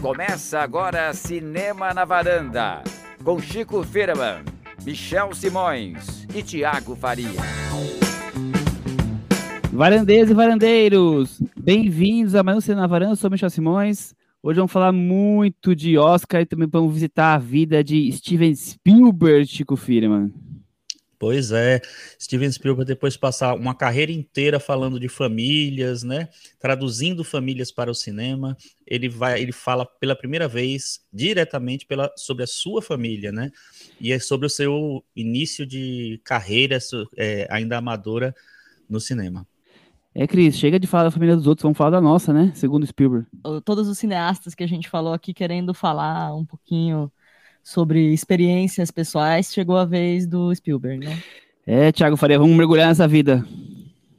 Começa agora Cinema na Varanda, com Chico Firman, Michel Simões e Tiago Faria. Varandeiros e varandeiros, bem-vindos a mais um Cinema na Varanda, eu sou Michel Simões. Hoje vamos falar muito de Oscar e também vamos visitar a vida de Steven Spielberg, Chico Firman. Pois é, Steven Spielberg depois de passar uma carreira inteira falando de famílias, né, traduzindo famílias para o cinema, ele vai, ele fala pela primeira vez diretamente pela, sobre a sua família, né, e é sobre o seu início de carreira é, ainda amadora no cinema. É, Cris, chega de falar da família dos outros, vamos falar da nossa, né? Segundo Spielberg. Todos os cineastas que a gente falou aqui querendo falar um pouquinho sobre experiências pessoais, chegou a vez do Spielberg, né? É, Thiago Faria, vamos mergulhar nessa vida.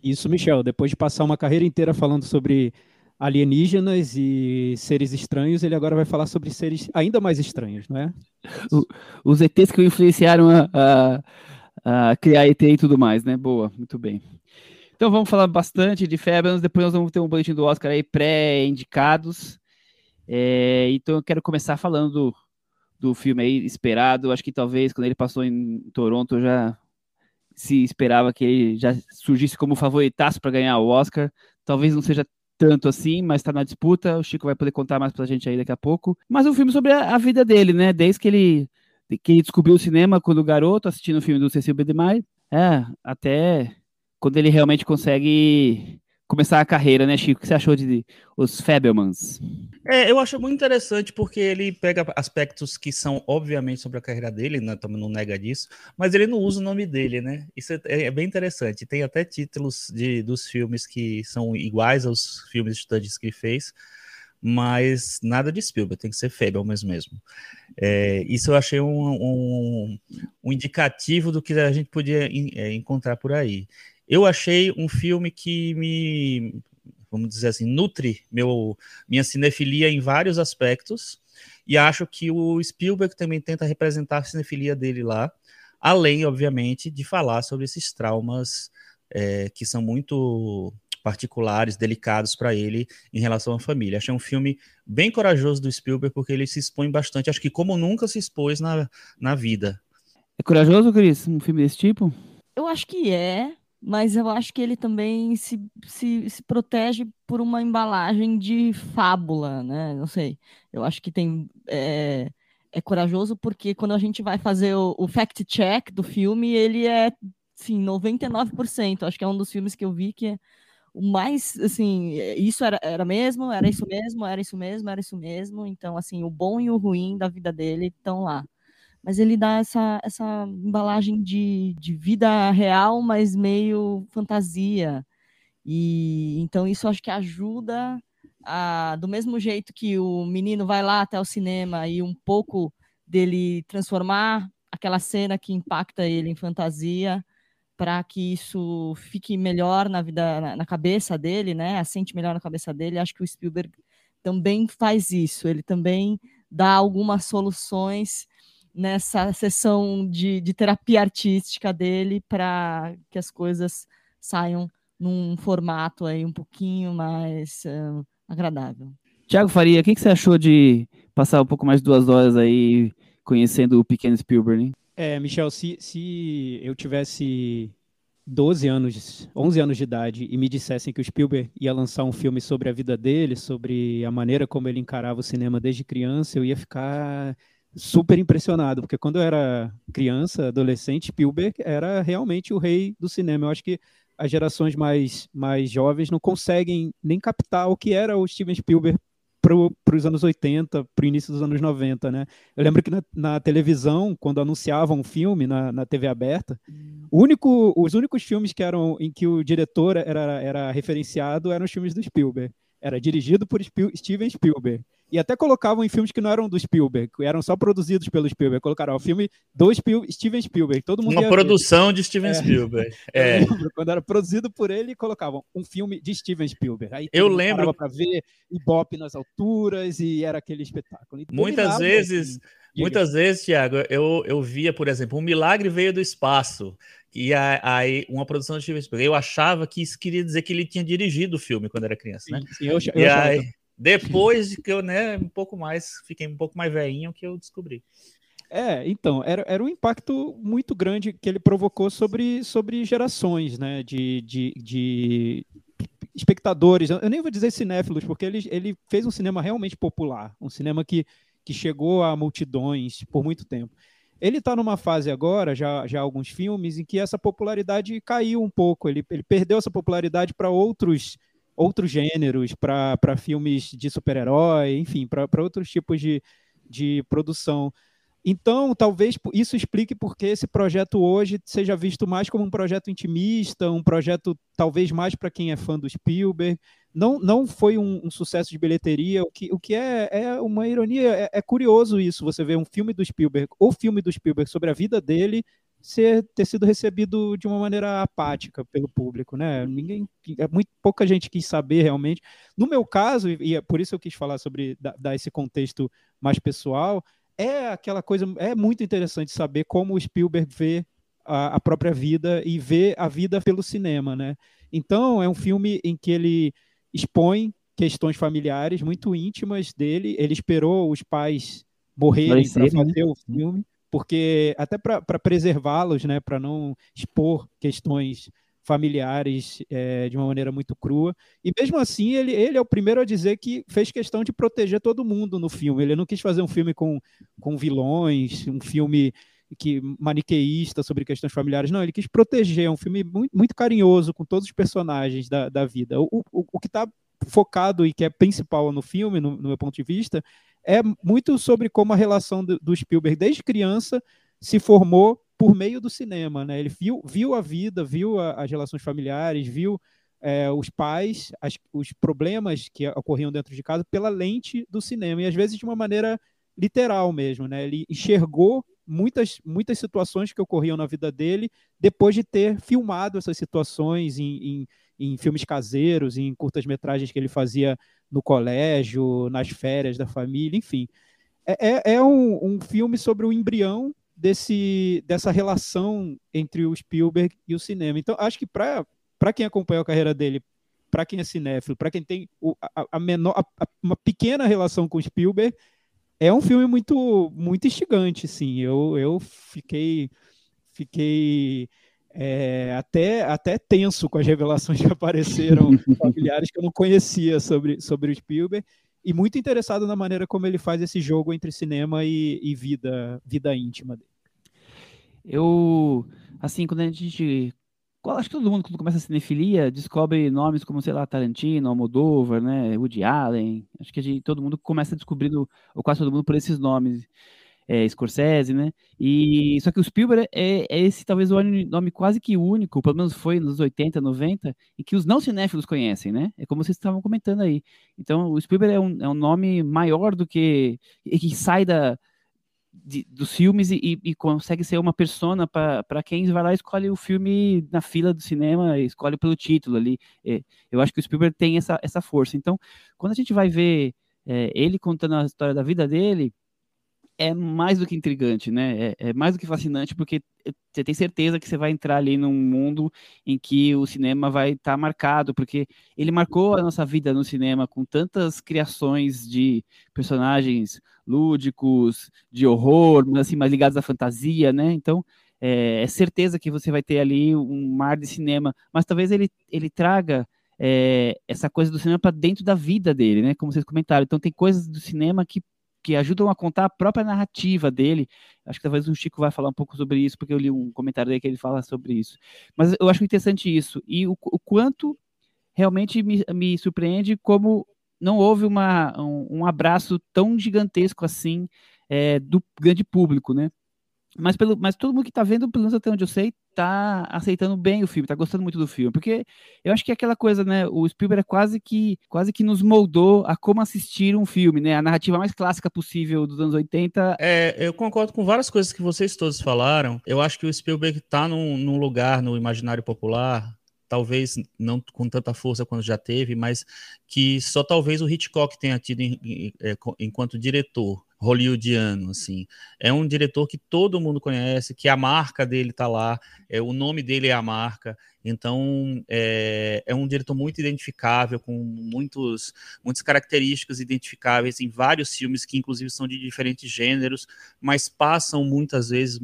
Isso, Michel. Depois de passar uma carreira inteira falando sobre alienígenas e seres estranhos, ele agora vai falar sobre seres ainda mais estranhos, não é? O, os ETs que o influenciaram a, a, a, criar ET e tudo mais, né? Boa, muito bem. Então vamos falar bastante de Fabians, depois nós vamos ter um boletim do Oscar aí pré-indicados. É, então eu quero começar falando do, filme aí esperado. Acho que talvez quando ele passou em Toronto já se esperava que ele já surgisse como favoritaço para ganhar o Oscar. Talvez não seja tanto assim, mas está na disputa. O Chico vai poder contar mais para a gente aí daqui a pouco. Mas um filme sobre a, a, vida dele, né? Desde que ele, que ele descobriu o cinema quando garoto, assistindo o filme do Cecil B. DeMille, é, até quando ele realmente consegue começar a carreira, né, Chico? O que você achou de Os Fabelmans? É, eu acho muito interessante porque ele pega aspectos que são, obviamente, sobre a carreira dele, né, também não nega disso, mas ele não usa o nome dele, né? Isso é, é bem interessante. Tem até títulos de, dos filmes que são iguais aos filmes de estudantes que ele fez, mas nada de Spielberg, tem que ser Fabelmans mesmo. É, isso eu achei um, um, um, indicativo do que a gente podia é, encontrar por aí. Eu achei um filme que me, vamos dizer assim, nutre meu, minha cinefilia em vários aspectos, e acho que o Spielberg também tenta representar a cinefilia dele lá, além, obviamente, de falar sobre esses traumas é, que são muito particulares, delicados para ele em relação à família. Achei um filme bem corajoso do Spielberg, porque ele se expõe bastante, acho que como nunca se expôs na, na vida. É corajoso, Cris, um filme desse tipo? Eu acho que é, mas eu acho que ele também se, se, se protege por uma embalagem de fábula, né? Não sei. Eu acho que tem. É, é corajoso porque quando a gente vai fazer o, o fact-check do filme, ele é, sim, 99%. Acho que é um dos filmes que eu vi que é o mais, assim, isso era, era mesmo, era isso mesmo, era isso mesmo, era isso mesmo. Então, assim, o bom e o ruim da vida dele estão lá mas ele dá essa, essa embalagem de, de vida real, mas meio fantasia. E então isso acho que ajuda a, do mesmo jeito que o menino vai lá até o cinema e um pouco dele transformar aquela cena que impacta ele em fantasia para que isso fique melhor na vida na, na, cabeça dele, né? Assente melhor na cabeça dele. Acho que o Spielberg também faz isso. Ele também dá algumas soluções nessa sessão de, de terapia artística dele para que as coisas saiam num formato aí um pouquinho mais uh, agradável. Tiago Faria, o que, que, você achou de passar um pouco mais de duas horas aí conhecendo o pequeno Spielberg? Hein? É, Michel, se, se eu tivesse 12 anos, 11 anos de idade e me dissessem que o Spielberg ia lançar um filme sobre a vida dele, sobre a maneira como ele encarava o cinema desde criança, eu ia ficar super impressionado, porque quando eu era criança, adolescente, Spielberg era realmente o rei do cinema. Eu acho que as gerações mais, mais jovens não conseguem nem captar o que era o Steven Spielberg para os anos 80, para o início dos anos 90, né? Eu lembro que na, na televisão, quando anunciavam um filme na, na TV aberta, único, os únicos filmes que eram em que o diretor era, era referenciado eram os filmes do Spielberg. Era dirigido por Spiel, Steven Spielberg. E até colocavam em filmes que não eram do Spielberg, eram só produzidos pelo Spielberg. Colocaram o filme do Spiel, Steven Spielberg. Todo mundo Uma produção ver. de Steven é. Spielberg. É. quando era produzido por ele, colocavam um filme de Steven Spielberg. Aí eu lembro para ver Ibope nas alturas e era aquele espetáculo. muitas vezes, assim. muitas vezes, Tiago, eu, eu via, por exemplo, um milagre veio do espaço. E aí, uma produção de Steven Spielberg. Eu achava que isso queria dizer que ele tinha dirigido o filme quando era criança, né? Sim, eu, eu, e aí, depois que eu, né, um pouco mais, fiquei um pouco mais velhinho que eu descobri. É, então, era, era um impacto muito grande que ele provocou sobre, sobre gerações, né, de, de, de espectadores, eu nem vou dizer cinéfilos, porque ele, ele fez um cinema realmente popular, um cinema que, que chegou a multidões por muito tempo. Ele está numa fase agora, já, já alguns filmes, em que essa popularidade caiu um pouco, ele, ele perdeu essa popularidade para outros outros gêneros, para filmes de super-herói, enfim, para outros tipos de, de produção. Então, talvez isso explique porque esse projeto hoje seja visto mais como um projeto intimista, um projeto talvez mais para quem é fã do Spielberg. Não, não foi um, um, sucesso de bilheteria, o que, o que é, é uma ironia. É, é curioso isso, você ver um filme do Spielberg, ou filme do Spielberg sobre a vida dele, ser, ter sido recebido de uma maneira apática pelo público, né? Ninguém, é muito pouca gente quis saber realmente. No meu caso, e é por isso eu quis falar sobre dar, dar esse contexto mais pessoal, é aquela coisa, é muito interessante saber como o Spielberg vê a, a própria vida e vê a vida pelo cinema, né? Então é um filme em que ele expõe questões familiares muito íntimas dele. Ele esperou os pais morrerem para né? fazer né? o filme porque até para preservá-los, né, para não expor questões familiares é, de uma maneira muito crua. E mesmo assim, ele, ele é o primeiro a dizer que fez questão de proteger todo mundo no filme. Ele não quis fazer um filme com, com vilões, um filme que maniqueísta sobre questões familiares. Não, ele quis proteger. É um filme muito, muito carinhoso com todos os personagens da, da vida. O, o, o que está focado e que é principal no filme, no, no meu ponto de vista, é muito sobre como a relação do, do Spielberg desde criança se formou por meio do cinema, né? Ele viu, viu a vida, viu a, as relações familiares, viu é, os pais, as, os problemas que ocorriam dentro de casa pela lente do cinema e às vezes de uma maneira literal mesmo, né? Ele enxergou muitas muitas situações que ocorriam na vida dele depois de ter filmado essas situações em, em, em filmes caseiros, em curtas metragens que ele fazia no colégio, nas férias da família, enfim. É, é, é um, um filme sobre o embrião desse, dessa relação entre o Spielberg e o cinema. Então, acho que para quem acompanha a carreira dele, para quem é cinéfilo, para quem tem o, a, a, menor, a, uma pequena relação com o Spielberg, é um filme muito muito instigante, sim. Eu, eu fiquei fiquei é, até, até tenso com as revelações que apareceram familiares que eu não conhecia sobre, sobre o Spielberg e muito interessado na maneira como ele faz esse jogo entre cinema e, e vida, vida íntima dele. Eu, assim, quando a gente acho que todo mundo, quando começa a cinefilia, descobre nomes como, sei lá, Tarantino, Almodóvar, né, Woody Allen. Acho que gente, todo mundo começa descobrindo, ou quase todo mundo, por esses nomes é, Scorsese, né? E só que o Spielberg é, é, esse talvez o nome quase que único, pelo menos foi nos 80, 90, e que os não cinéfilos conhecem, né? É como vocês estavam comentando aí. Então, o Spielberg é um, é um nome maior do que que sai da de, dos filmes e, e, consegue ser uma persona para quem vai lá e escolhe o filme na fila do cinema, escolhe pelo título ali. É, eu acho que o Spielberg tem essa, essa força. Então, quando a gente vai ver é, ele contando a história da vida dele, é mais do que intrigante, né? É, é, mais do que fascinante, porque você tem certeza que você vai entrar ali num mundo em que o cinema vai estar tá marcado, porque ele marcou a nossa vida no cinema com tantas criações de personagens lúdicos, de horror, assim, mais ligados à fantasia, né? Então, é, é certeza que você vai ter ali um mar de cinema, mas talvez ele, ele traga é, essa coisa do cinema para dentro da vida dele, né? Como vocês comentaram. Então, tem coisas do cinema que que ajudam a contar a própria narrativa dele. Acho que talvez o Chico vai falar um pouco sobre isso, porque eu li um comentário dele que ele fala sobre isso. Mas eu acho interessante isso. E o, o quanto realmente me, me, surpreende como não houve uma, um, um abraço tão gigantesco assim é, do grande público, né? Mas, pelo, mas todo mundo que está vendo, pelo menos até onde eu sei, tá aceitando bem o filme, tá gostando muito do filme, porque eu acho que é aquela coisa, né, o Spielberg é quase que, quase que nos moldou a como assistir um filme, né, a narrativa mais clássica possível dos anos 80. É, eu concordo com várias coisas que vocês todos falaram, eu acho que o Spielberg tá num, num lugar no imaginário popular talvez não com tanta força quanto já teve, mas que só talvez o Hitchcock tenha tido em, em, é, enquanto diretor hollywoodiano, assim. É um diretor que todo mundo conhece, que a marca dele tá lá, é, o nome dele é a marca, então é, é um diretor muito identificável, com muitos, muitas características identificáveis em vários filmes que inclusive são de diferentes gêneros, mas passam muitas vezes,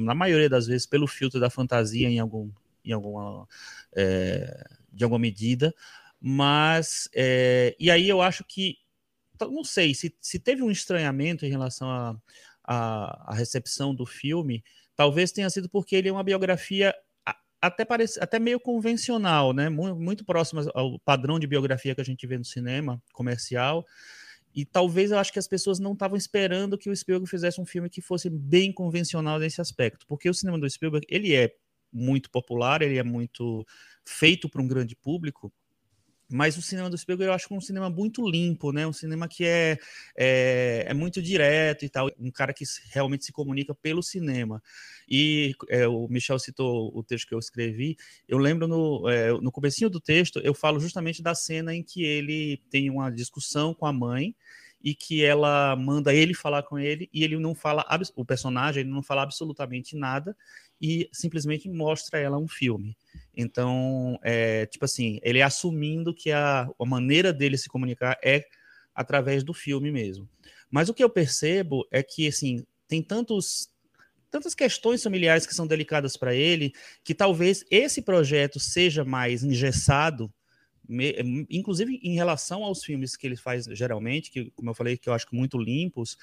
na maioria das vezes, pelo filtro da fantasia em algum em alguma, é, de alguma medida, mas é, e aí eu acho que não sei se, se teve um estranhamento em relação à a, a, a, recepção do filme, talvez tenha sido porque ele é uma biografia até parece até meio convencional, né? Muito, muito próxima ao padrão de biografia que a gente vê no cinema comercial. E talvez eu acho que as pessoas não estavam esperando que o Spielberg fizesse um filme que fosse bem convencional nesse aspecto, porque o cinema do Spielberg ele é muito popular, ele é muito feito para um grande público, mas o cinema do Spielberg eu acho que é um cinema muito limpo, né? Um cinema que é, é, é, muito direto e tal, um cara que realmente se comunica pelo cinema. E é, o Michel citou o texto que eu escrevi. Eu lembro no, é, no comecinho do texto, eu falo justamente da cena em que ele tem uma discussão com a mãe e que ela manda ele falar com ele e ele não fala o personagem ele não fala absolutamente nada e simplesmente mostra ela um filme. Então, é, tipo assim, ele é assumindo que a, a maneira dele se comunicar é através do filme mesmo. Mas o que eu percebo é que, assim, tem tantos tantas questões familiares que são delicadas para ele, que talvez esse projeto seja mais engessado, me, inclusive em relação aos filmes que ele faz geralmente, que, como eu falei, que eu acho muito limpos,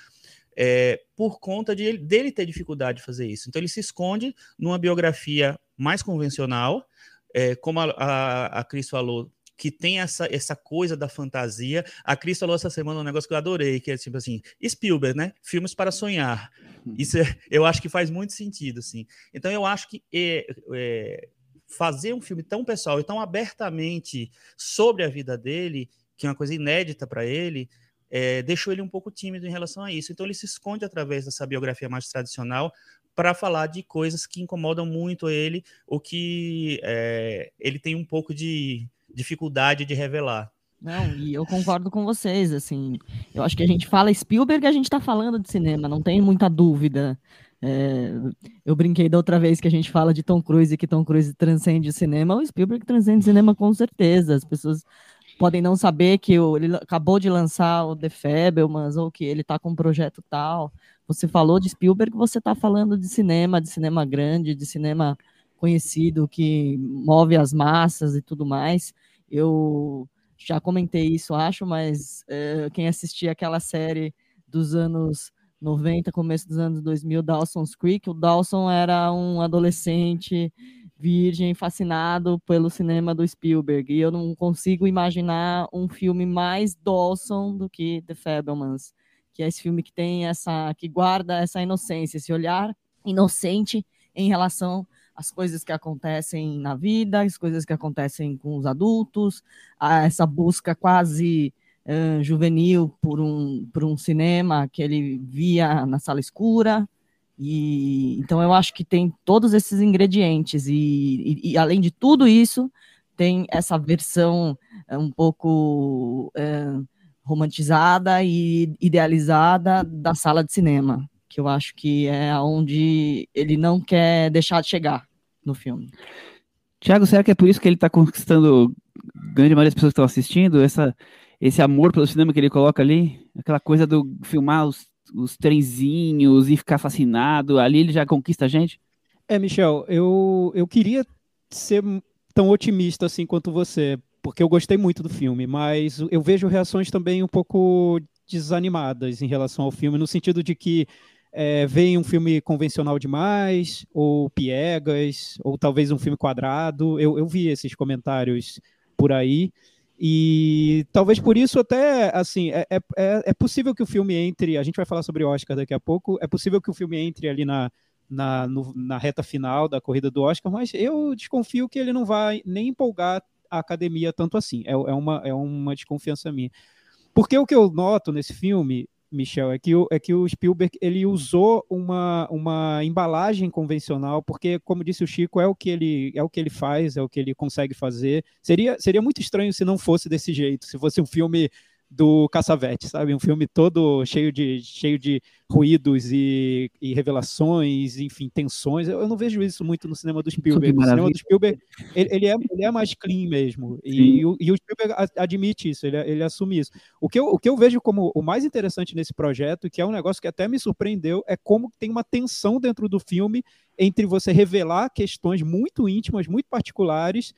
é, por conta de, dele ter dificuldade de fazer isso. Então ele se esconde numa biografia mais convencional, é, como a, a, a Cris falou, que tem essa, essa coisa da fantasia. A Cris falou essa semana um negócio que eu adorei, que é tipo assim, Spielberg, né? Filmes para sonhar. Uhum. Isso é, eu acho que faz muito sentido, assim. Então eu acho que é, é, fazer um filme tão pessoal e tão abertamente sobre a vida dele, que é uma coisa inédita para ele, é, deixou ele um pouco tímido em relação a isso. Então ele se esconde através dessa biografia mais tradicional para falar de coisas que incomodam muito ele, ou que é, ele tem um pouco de dificuldade de revelar. Não, e eu concordo com vocês, assim, eu acho que a gente fala Spielberg, a gente está falando de cinema, não tem muita dúvida. É, eu brinquei da outra vez que a gente fala de Tom Cruise e que Tom Cruise transcende o cinema, o Spielberg transcende o cinema com certeza. As pessoas podem não saber que ele acabou de lançar o The Fabelmans ou que ele está com um projeto tal. Você falou de Spielberg, você está falando de cinema, de cinema grande, de cinema conhecido que move as massas e tudo mais. Eu já comentei isso, acho, mas é, quem assistia aquela série dos anos 90, começo dos anos 2000, Dawson's Creek, o Dawson era um adolescente virgem, fascinado pelo cinema do Spielberg. E eu não consigo imaginar um filme mais Dawson do que The Fablemans, que é esse filme que tem essa, que guarda essa inocência, esse olhar inocente em relação às coisas que acontecem na vida, as coisas que acontecem com os adultos, essa busca quase uh, juvenil por um, por um cinema que ele via na sala escura, e então eu acho que tem todos esses ingredientes e, e, e além de tudo isso tem essa versão um pouco romantizada e idealizada da sala de cinema, que eu acho que é onde ele não quer deixar de chegar no filme. Tiago, será que é por isso que ele está conquistando grande maioria das pessoas que estão assistindo? Essa, esse amor pelo cinema que ele coloca ali? Aquela coisa do filmar os os trenzinhos e ficar fascinado, ali ele já conquista a gente? É, Michel, eu, eu queria ser tão otimista assim quanto você, porque eu gostei muito do filme, mas eu vejo reações também um pouco desanimadas em relação ao filme, no sentido de que é, vem um filme convencional demais, ou piegas, ou talvez um filme quadrado. Eu, eu vi esses comentários por aí. E talvez por isso até, assim, é, é, é, é possível que o filme entre, a gente vai falar sobre Oscar daqui a pouco, é possível que o filme entre ali na, na, no, na reta final da corrida do Oscar, mas eu desconfio que ele não vai nem empolgar a academia tanto assim. É, é, uma, é uma desconfiança minha. Porque o que eu noto nesse filme, Michel, é que o, é que o Spielberg ele usou uma, uma embalagem convencional, porque, como disse o Chico, é o que ele é o que ele faz, é o que ele consegue fazer. Seria, seria muito estranho se não fosse desse jeito, se fosse um filme do Caçavete, sabe? Um filme todo cheio de, cheio de ruídos e, e revelações, enfim, tensões. Eu, eu, não vejo isso muito no cinema do Spielberg. O cinema do Spielberg, ele, ele, é, ele é mais clean mesmo. E, e, o, e, o, Spielberg admite isso, ele, ele assume isso. O que, eu, o que eu vejo como o mais interessante nesse projeto, que é um negócio que até me surpreendeu, é como tem uma tensão dentro do filme entre você revelar questões muito íntimas, muito particulares,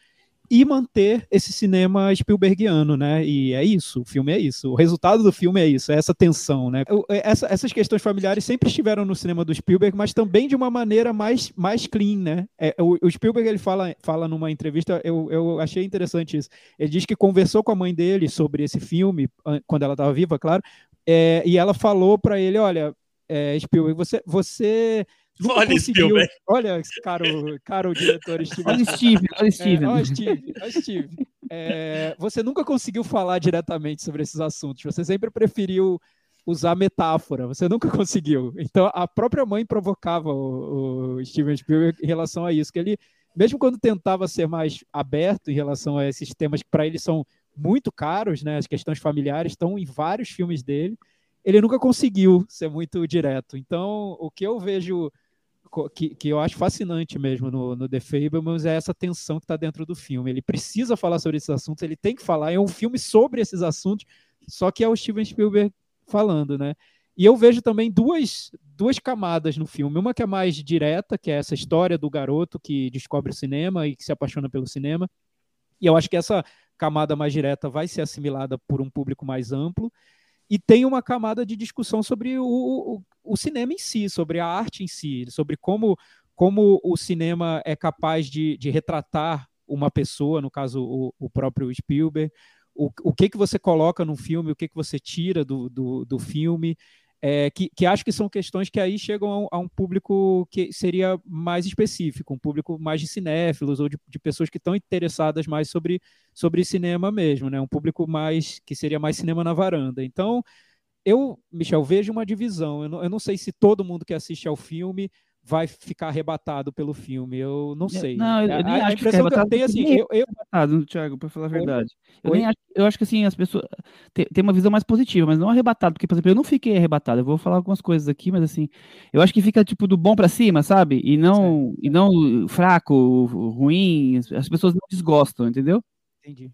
e manter esse cinema Spielbergiano, né? E é isso, o filme é isso. O resultado do filme é isso, é essa tensão, né? É, essa, essas questões familiares sempre estiveram no cinema do Spielberg, mas também de uma maneira mais, mais clean, né? É, o, o, Spielberg ele fala, fala numa entrevista, eu, eu achei interessante isso. Ele diz que conversou com a mãe dele sobre esse filme quando ela estava viva, claro, é, e ela falou para ele, olha, é, Spielberg, você, você olha, Spielberg. Olha, caro, caro diretor Steve. Olha Steve, olha Steve. É, olha Steve, olha Steve. É, você nunca conseguiu falar diretamente sobre esses assuntos. Você sempre preferiu usar metáfora. Você nunca conseguiu. Então, a própria mãe provocava o, o Steven Spielberg em relação a isso, que ele, mesmo quando tentava ser mais aberto em relação a esses temas que para ele são muito caros, né? As questões familiares estão em vários filmes dele. Ele nunca conseguiu ser muito direto. Então, o que eu vejo que, que eu acho fascinante mesmo no, no The Fablemans é essa tensão que está dentro do filme. Ele precisa falar sobre esses assuntos, ele tem que falar. É um filme sobre esses assuntos, só que é o Steven Spielberg falando, né? E eu vejo também duas, duas camadas no filme. Uma que é mais direta, que é essa história do garoto que descobre o cinema e que se apaixona pelo cinema. E eu acho que essa camada mais direta vai ser assimilada por um público mais amplo e tem uma camada de discussão sobre o, o, o, cinema em si, sobre a arte em si, sobre como, como o cinema é capaz de, de retratar uma pessoa, no caso o, o próprio Spielberg, o, o que, que você coloca no filme, o que, que você tira do, do, do filme, é, que, que, acho que são questões que aí chegam a, a, um público que seria mais específico, um público mais de cinéfilos ou de, de, pessoas que estão interessadas mais sobre, sobre cinema mesmo, né? Um público mais que seria mais cinema na varanda. Então, eu, Michel, vejo uma divisão. Eu não, eu não sei se todo mundo que assiste ao filme vai ficar arrebatado pelo filme. Eu não sei. Não, eu, eu nem a, acho impressão que, que eu tenho assim, eu, eu... arrebatado, Thiago, para falar a verdade. Eu, nem acho, eu acho que assim, as pessoas têm uma visão mais positiva, mas não arrebatado, porque por exemplo, eu não fiquei arrebatado. Eu vou falar algumas coisas aqui, mas assim, eu acho que fica tipo do bom para cima, sabe? E não e não fraco, ruim, as pessoas não desgostam, entendeu? Entendi.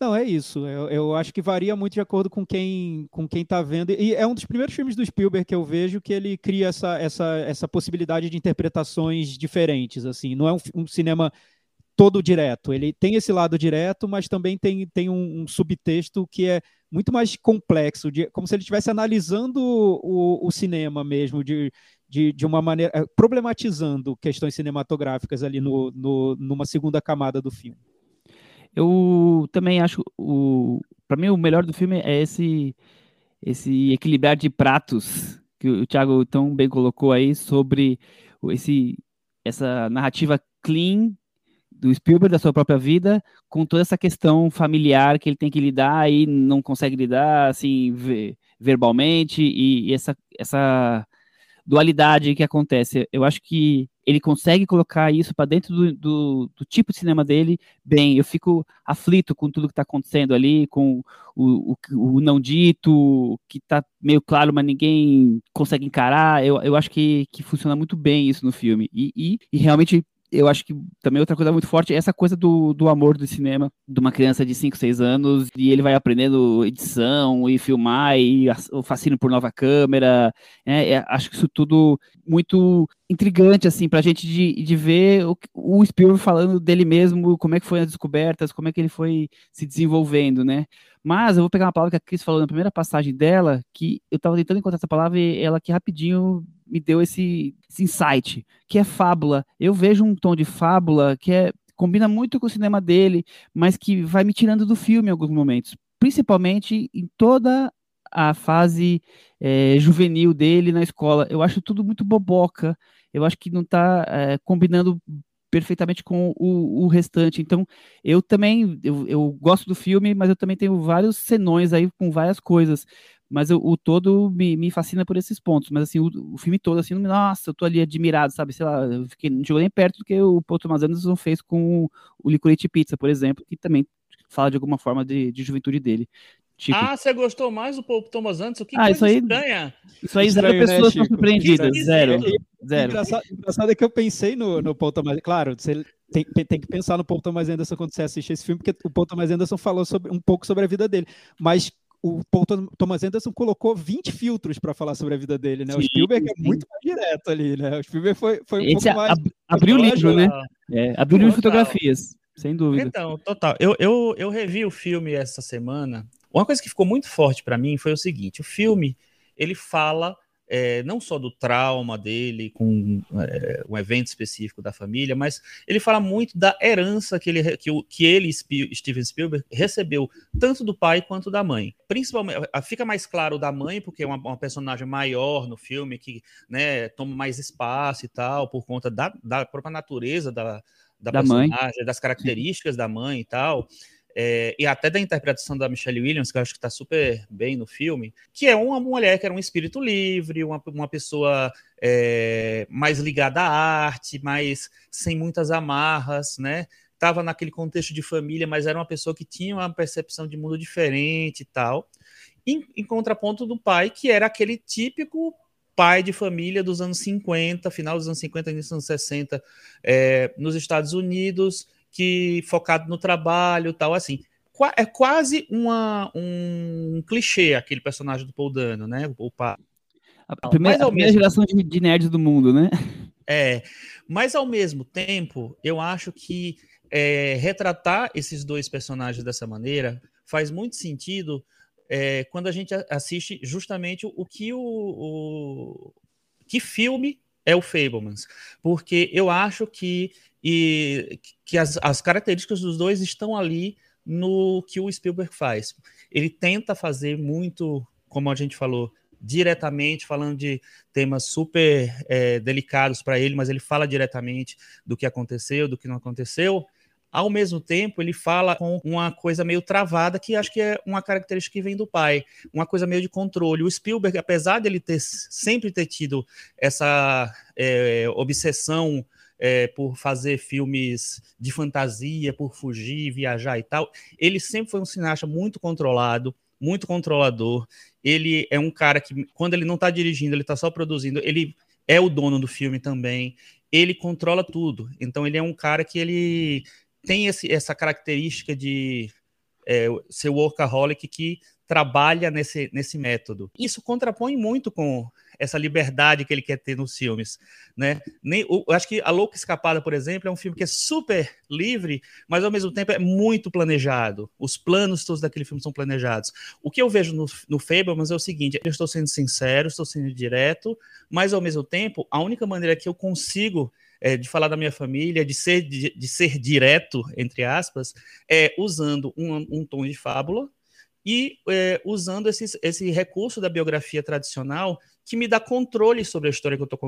Não, é isso. Eu, eu, acho que varia muito de acordo com quem com quem está vendo. E é um dos primeiros filmes do Spielberg que eu vejo que ele cria essa, essa, essa possibilidade de interpretações diferentes. Assim, não é um, um cinema todo direto. Ele tem esse lado direto, mas também tem, tem um, um subtexto que é muito mais complexo, de, como se ele estivesse analisando o, o cinema mesmo, de, de, de uma maneira. Eh, problematizando questões cinematográficas ali no, no, numa segunda camada do filme. Eu também acho o para mim o melhor do filme é esse esse equilibrar de pratos que o Thiago tão bem colocou aí sobre esse essa narrativa clean do Spielberg da sua própria vida com toda essa questão familiar que ele tem que lidar e não consegue lidar assim verbalmente e, e essa essa dualidade que acontece. Eu acho que ele consegue colocar isso para dentro do, do, do, tipo de cinema dele bem. Eu fico aflito com tudo que está acontecendo ali, com o, o, o não dito, que está meio claro, mas ninguém consegue encarar. Eu, eu acho que, que funciona muito bem isso no filme. E, e, e realmente eu acho que também outra coisa muito forte é essa coisa do, do amor do cinema de uma criança de 5, 6 anos e ele vai aprendendo edição e filmar e o fascínio por nova câmera. É, é, acho que isso tudo muito intrigante, assim, pra gente de, de ver o, o Spielberg falando dele mesmo, como é que foi as descobertas, como é que ele foi se desenvolvendo, né? Mas eu vou pegar uma palavra que a Cris falou na primeira passagem dela, que eu estava tentando encontrar essa palavra e ela aqui rapidinho me deu esse, esse insight, que é fábula. Eu vejo um tom de fábula que é combina muito com o cinema dele, mas que vai me tirando do filme em alguns momentos, principalmente em toda a fase é, juvenil dele na escola. Eu acho tudo muito boboca. eu acho que não está é, combinando perfeitamente com o, o restante. Então, eu também, eu, eu, gosto do filme, mas eu também tenho vários senões aí com várias coisas. Mas eu, o todo me, me, fascina por esses pontos. Mas assim, o, o, filme todo, assim, nossa, eu tô ali admirado, sabe? Sei lá, eu fiquei, não chegou nem perto do que o Paul Thomas Anderson fez com o Licorice Pizza, por exemplo, que também fala de alguma forma de, de juventude dele. Chico. Ah, você gostou mais do Paul Thomas Anderson? Que ah, isso aí, estranha. Isso aí, zero né, pessoas né, surpreendidas. Zero. Zero. Engraçado, engraçado é que eu pensei no, no Paul Thomas Claro, você tem, tem que pensar no Paul Thomas Anderson quando você assiste esse filme, porque o Paul Thomas Anderson falou sobre, um pouco sobre a vida dele. Mas o Paul Thomas Anderson colocou 20 filtros para falar sobre a vida dele, né? Sim, o Spielberg é sim. é muito mais direto ali, né? O Spielberg foi, foi um Esse pouco mais. abriu o livro, né? É, abriu o livro de fotografias, sem dúvida. Então, total. Eu, eu, eu revi o filme essa semana uma coisa que ficou muito forte para mim foi o seguinte: o filme ele fala é, não só do trauma dele com é, um evento específico da família, mas ele fala muito da herança que ele, que, o, que ele, Steven Spielberg, recebeu tanto do pai quanto da mãe. Principalmente, fica mais claro da mãe, porque é uma, uma personagem maior no filme, que né, toma mais espaço e tal, por conta da, da própria natureza da, da, da personagem, mãe. das características da mãe e tal é, e até da interpretação da Michelle Williams, que eu acho que está super bem no filme, que é uma mulher que era um espírito livre, uma, uma pessoa é, mais ligada à arte, mais sem muitas amarras, né? Estava naquele contexto de família, mas era uma pessoa que tinha uma percepção de mundo diferente e tal. Em, em contraponto do pai, que era aquele típico pai de família dos anos 50, final dos anos 50, início dos anos 60, é, nos Estados Unidos, que focado no trabalho tal, assim. É quase uma, um clichê aquele personagem do Paul Dano, né? O pai. A primeira, a primeira geração de, de nerds do mundo, né? É, mas ao mesmo tempo, eu acho que é, retratar esses dois personagens dessa maneira faz muito sentido é, quando a gente assiste justamente o que o, o que filme é o Fablemans, porque eu acho que e que as, as características dos dois estão ali no que o Spielberg faz. Ele tenta fazer muito, como a gente falou, diretamente, falando de temas super é, delicados para ele, mas ele fala diretamente do que aconteceu, do que não aconteceu. Ao mesmo tempo, ele fala com uma coisa meio travada, que acho que é uma característica que vem do pai, uma coisa meio de controle. O Spielberg, apesar dele ter sempre ter tido essa é, obsessão é, por fazer filmes de fantasia, por fugir, viajar e tal. Ele sempre foi um cineasta muito controlado, muito controlador. Ele é um cara que, quando ele não está dirigindo, ele está só produzindo, ele é o dono do filme também. Ele controla tudo. Então, ele é um cara que ele tem esse, essa característica de é, ser workaholic que trabalha nesse, nesse método. Isso contrapõe muito com essa liberdade que ele quer ter nos filmes, né? Nem, eu acho que A Louca Escapada, por exemplo, é um filme que é super livre, mas ao mesmo tempo é muito planejado. Os planos todos daquele filme são planejados. O que eu vejo no, no Fablemans é o seguinte, eu estou sendo sincero, estou sendo direto, mas ao mesmo tempo, a única maneira que eu consigo é, de falar da minha família, de ser, de, de, ser direto, entre aspas, é usando um, um tom de fábula e é, usando esses, esse recurso da biografia tradicional que me dá controle sobre a história que eu estou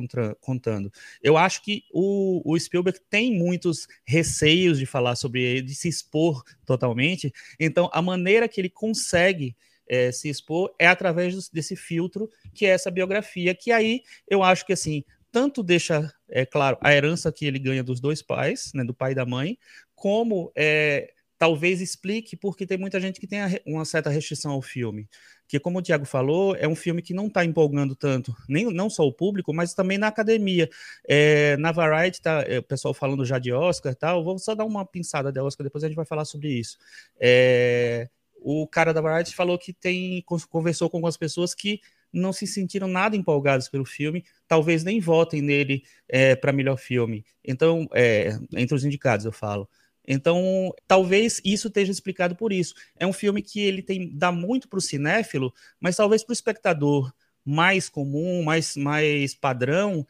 contando. Eu acho que o, o, Spielberg tem muitos receios de falar sobre ele, de se expor totalmente. Então, a maneira que ele consegue é, se expor é através desse filtro que é essa biografia, que aí eu acho que assim tanto deixa é claro a herança que ele ganha dos dois pais, né, do pai e da mãe, como é, talvez explique porque tem muita gente que tem uma certa restrição ao filme. Que, como o Tiago falou, é um filme que não está empolgando tanto, nem não só o público, mas também na academia. É, na Variety, tá, é, o pessoal falando já de Oscar e tal, vou só dar uma pinçada de Oscar, depois a gente vai falar sobre isso. É, o cara da Variety falou que tem conversou com algumas pessoas que não se sentiram nada empolgados pelo filme, talvez nem votem nele é, para melhor filme. Então, é, entre os indicados, eu falo. Então, talvez isso esteja explicado por isso. É um filme que ele tem dá muito para o cinéfilo, mas talvez para o espectador mais comum, mais, mais padrão,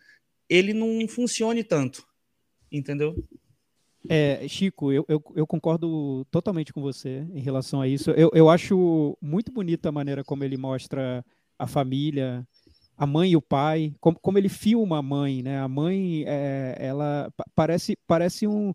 ele não funcione tanto. Entendeu? É, Chico, eu, eu, eu, concordo totalmente com você em relação a isso. Eu, eu acho muito bonita a maneira como ele mostra a família, a mãe e o pai, como, como ele filma a mãe, né? A mãe, é, ela parece, parece um.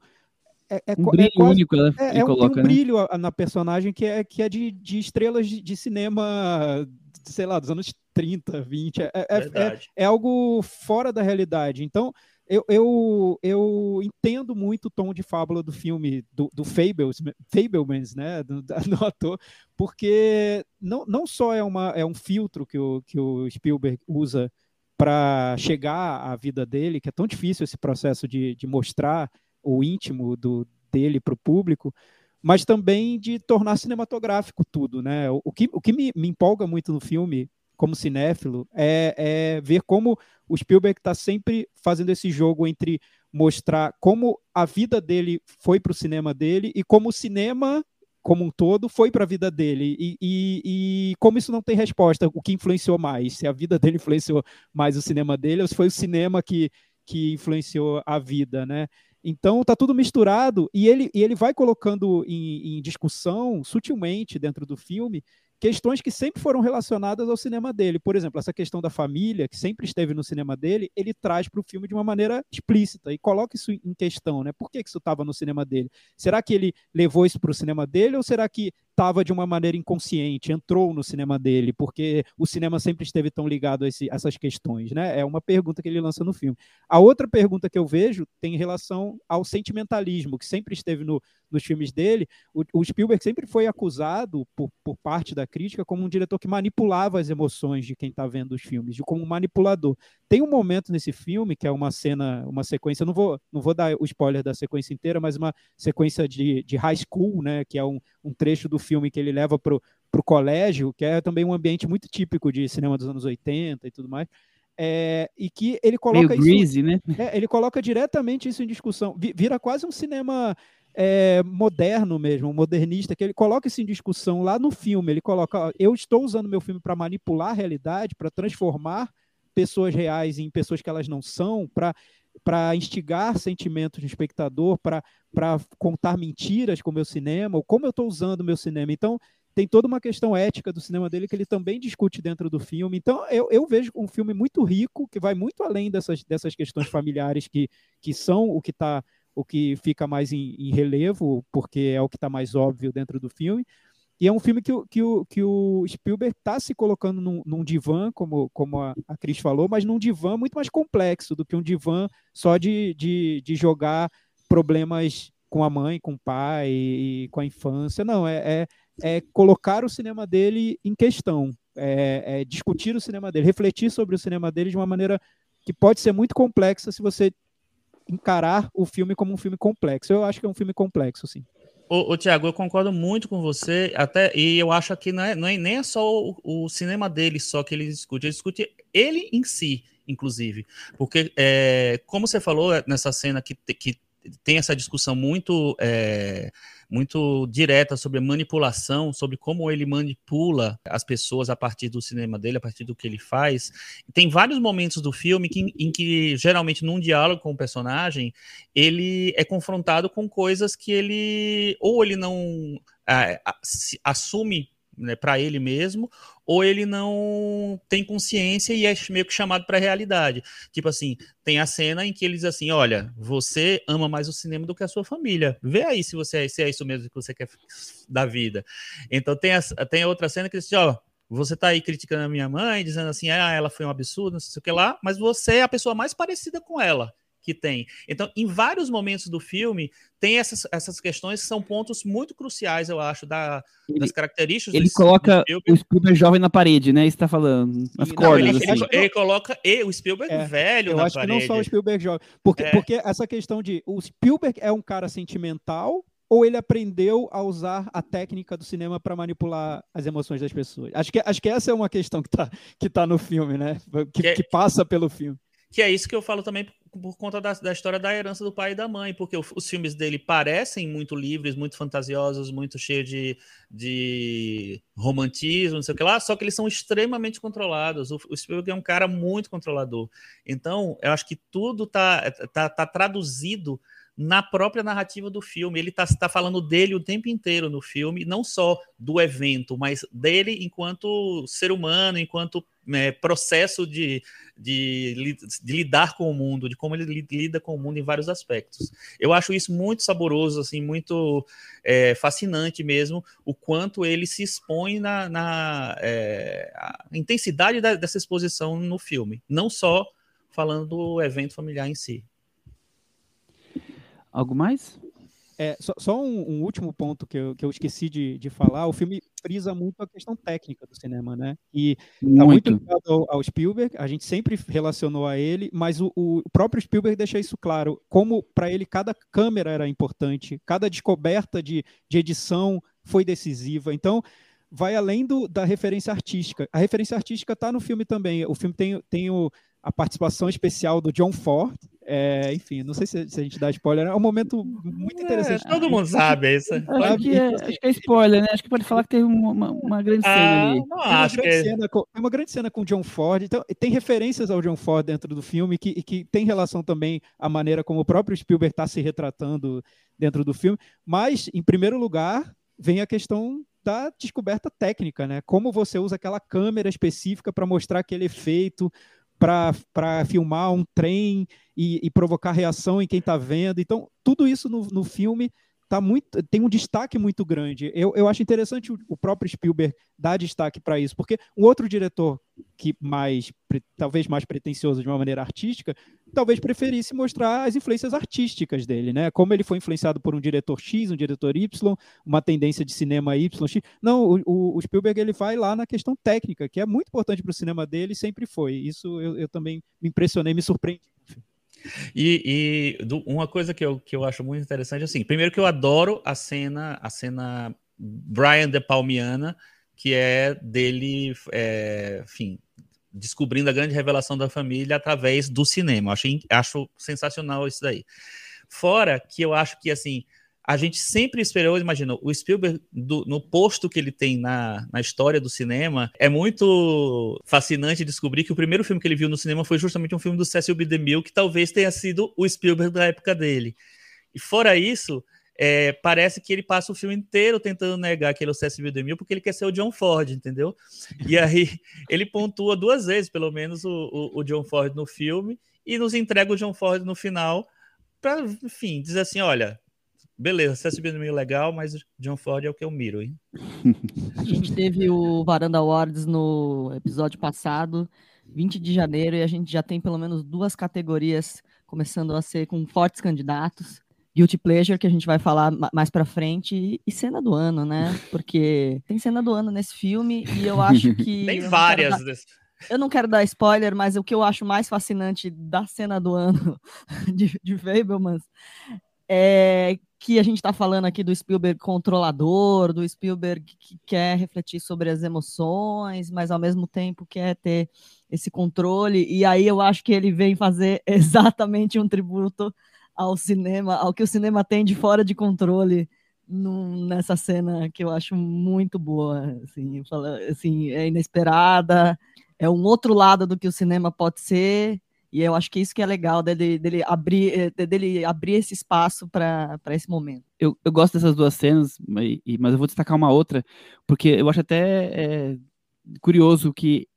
É, é, um brilho quase, único, ela, é, é um, coloca, tem um né? brilho na personagem que é, que é de, de estrelas de, de cinema, sei lá, dos anos 30, 20. É, é, é, é, algo fora da realidade. Então, eu, eu, eu entendo muito o tom de fábula do filme, do, do Fables, Fablemans, né, do, do, ator, porque não, não só é, uma, é um filtro que o, que o Spielberg usa para chegar à vida dele, que é tão difícil esse processo de, de mostrar o íntimo do, dele para o público, mas também de tornar cinematográfico tudo, né? O, o que, o que me, me empolga muito no filme como cinéfilo, é, é ver como o Spielberg está sempre fazendo esse jogo entre mostrar como a vida dele foi para o cinema dele e como o cinema como um todo foi para a vida dele e, e, e, como isso não tem resposta, o que influenciou mais, se a vida dele influenciou mais o cinema dele ou se foi o cinema que, que influenciou a vida, né? Então tá tudo misturado e ele, e ele vai colocando em, em discussão sutilmente dentro do filme questões que sempre foram relacionadas ao cinema dele. Por exemplo, essa questão da família, que sempre esteve no cinema dele, ele traz para o filme de uma maneira explícita e coloca isso em questão, né? Por que isso estava no cinema dele? Será que ele levou isso para o cinema dele ou será que estava de uma maneira inconsciente, entrou no cinema dele, porque o cinema sempre esteve tão ligado a, esse, a, essas questões, né? É uma pergunta que ele lança no filme. A outra pergunta que eu vejo tem relação ao sentimentalismo, que sempre esteve no, nos filmes dele. O, o Spielberg sempre foi acusado por, por, parte da crítica como um diretor que manipulava as emoções de quem está vendo os filmes, de como um manipulador. Tem um momento nesse filme que é uma cena, uma sequência, não vou, não vou dar o spoiler da sequência inteira, mas uma sequência de, de high school, né? Que é um, um trecho do filme que ele leva para o colégio, que é também um ambiente muito típico de cinema dos anos 80 e tudo mais. É, e que ele coloca Meio greasy, isso, né? É, ele coloca diretamente isso em discussão. Vira quase um cinema é, moderno mesmo, modernista, que ele coloca isso em discussão lá no filme. Ele coloca: ó, eu estou usando meu filme para manipular a realidade, para transformar pessoas reais em pessoas que elas não são, para para instigar sentimentos do espectador, para contar mentiras com o meu cinema, ou como eu estou usando o meu cinema. Então, tem toda uma questão ética do cinema dele que ele também discute dentro do filme. Então, eu, eu vejo um filme muito rico, que vai muito além dessas, dessas questões familiares que, que são o que está o que fica mais em, em, relevo, porque é o que está mais óbvio dentro do filme. E é um filme que, que, o, que o Spielberg está se colocando num, num, divã, como, como a, a Cris falou, mas num divã muito mais complexo do que um divã só de, de, de jogar problemas com a mãe, com o pai e com a infância. Não, é, é, é colocar o cinema dele em questão, é, é, discutir o cinema dele, refletir sobre o cinema dele de uma maneira que pode ser muito complexa se você encarar o filme como um filme complexo. Eu acho que é um filme complexo, sim. Ô, ô Tiago, eu concordo muito com você, até e eu acho que não é, não é nem é só o, o, cinema dele só que ele discute, ele discute ele em si, inclusive. Porque, é, como você falou nessa cena que, que tem essa discussão muito é, muito direta sobre manipulação, sobre como ele manipula as pessoas a partir do cinema dele, a partir do que ele faz. Tem vários momentos do filme que, em que, geralmente, num diálogo com o personagem, ele é confrontado com coisas que ele ou ele não é, assume né, para ele mesmo, ou ele não tem consciência e é meio que chamado para a realidade. Tipo assim, tem a cena em que ele diz assim: Olha, você ama mais o cinema do que a sua família. Vê aí se você se é isso mesmo que você quer da vida. Então tem a, tem a outra cena que diz assim: Ó, você tá aí criticando a minha mãe, dizendo assim: Ah, ela foi um absurdo, não sei o que lá, mas você é a pessoa mais parecida com ela que tem. Então, em vários momentos do filme, tem essas, essas questões que são pontos muito cruciais, eu acho, da, ele, das características. Ele do, coloca do o Spielberg jovem na parede, né? Isso tá falando. As não, cordas. Ele, assim. ele, coloca e, o Spielberg é, velho eu na acho parede. que não só o Spielberg jovem. Porque, é. porque essa questão de o Spielberg é um cara sentimental ou ele aprendeu a usar a técnica do cinema para manipular as emoções das pessoas? Acho que, acho que essa é uma questão que está que tá no filme, né? Que, que, é que passa pelo filme. Que é isso que eu falo também por conta da, da, história da herança do pai e da mãe, porque os filmes dele parecem muito livres, muito fantasiosos, muito cheios de, de romantismo, não sei o que lá, só que eles são extremamente controlados. O, o Spielberg é um cara muito controlador. Então, eu acho que tudo tá, tá, tá traduzido na própria narrativa do filme. Ele está tá falando dele o tempo inteiro no filme, não só do evento, mas dele enquanto ser humano, enquanto é, processo de, de, de, lidar com o mundo, de como ele lida com o mundo em vários aspectos. Eu acho isso muito saboroso, assim, muito é, fascinante mesmo, o quanto ele se expõe na, na é, intensidade da, dessa exposição no filme, não só falando do evento familiar em si. Algo mais? É, só, só um, um, último ponto que eu, que eu esqueci de, de falar, o filme frisa muito a questão técnica do cinema, né? E muito. tá muito ligado ao, ao, Spielberg, a gente sempre relacionou a ele, mas o, o próprio Spielberg deixa isso claro, como para ele cada câmera era importante, cada descoberta de, de edição foi decisiva. Então, vai além do, da referência artística. A referência artística está no filme também. O filme tem, tem o, a participação especial do John Ford. É, enfim, não sei se, se, a gente dá spoiler, é um momento muito é, interessante. É, todo mundo sabe isso. Acho que, é, acho que é spoiler, né? Acho que pode falar que teve uma, uma, grande cena ah, ali. Não, acho que... cena com, tem uma grande cena com o John Ford, então tem referências ao John Ford dentro do filme que, que tem relação também à maneira como o próprio Spielberg está se retratando dentro do filme, mas, em primeiro lugar, vem a questão da descoberta técnica, né? Como você usa aquela câmera específica para mostrar aquele efeito, para filmar um trem e, e, provocar reação em quem está vendo. Então, tudo isso no, no filme tá muito, tem um destaque muito grande. Eu, eu acho interessante o, o próprio Spielberg dar destaque para isso, porque um outro diretor que mais, talvez mais pretensioso de uma maneira artística, talvez preferisse mostrar as influências artísticas dele, né? Como ele foi influenciado por um diretor X, um diretor Y, uma tendência de cinema Y, X. Não, o, o Spielberg ele vai lá na questão técnica, que é muito importante para o cinema dele sempre foi. Isso eu, eu também me impressionei, me surpreendi. E, e do, uma coisa que eu, que eu acho muito interessante, assim, primeiro que eu adoro a cena, a cena Brian De Palmiana, que é dele, é, enfim, descobrindo a grande revelação da família através do cinema. Eu acho, acho sensacional isso daí. Fora que eu acho que, assim, a gente sempre esperou, imagina, o Spielberg, do, no posto que ele tem na, na história do cinema, é muito fascinante descobrir que o primeiro filme que ele viu no cinema foi justamente um filme do Cecil B. DeMille, que talvez tenha sido o Spielberg da época dele. E fora isso, é, parece que ele passa o filme inteiro tentando negar que ele é o Cecil B. DeMille porque ele quer ser o John Ford, entendeu? E aí ele pontua duas vezes, pelo menos, o, o, o John Ford no filme e nos entrega o John Ford no final para, enfim, dizer assim, olha, Beleza, você subindo meio legal, mas John Ford é o que eu miro, hein? A gente teve o Varanda Awards no episódio passado, 20 de janeiro, e a gente já tem pelo menos duas categorias começando a ser com fortes candidatos. Guilty Pleasure, que a gente vai falar mais pra frente, e cena do ano, né? Porque tem cena do ano nesse filme, e eu acho que. tem várias dar... desse. Eu não quero dar spoiler, mas o que eu acho mais fascinante da cena do ano de, de Fablemans é que a gente está falando aqui do Spielberg controlador, do Spielberg que quer refletir sobre as emoções, mas ao mesmo tempo quer ter esse controle. E aí eu acho que ele vem fazer exatamente um tributo ao cinema, ao que o cinema tem de fora de controle num, nessa cena que eu acho muito boa. Assim, fala, assim, é inesperada, é um outro lado do que o cinema pode ser e eu acho que isso que é legal dele, dele, abrir, eh, dele abrir esse espaço para esse momento. Eu, eu gosto dessas duas cenas, mas eu vou destacar uma outra, porque eu acho até é, curioso que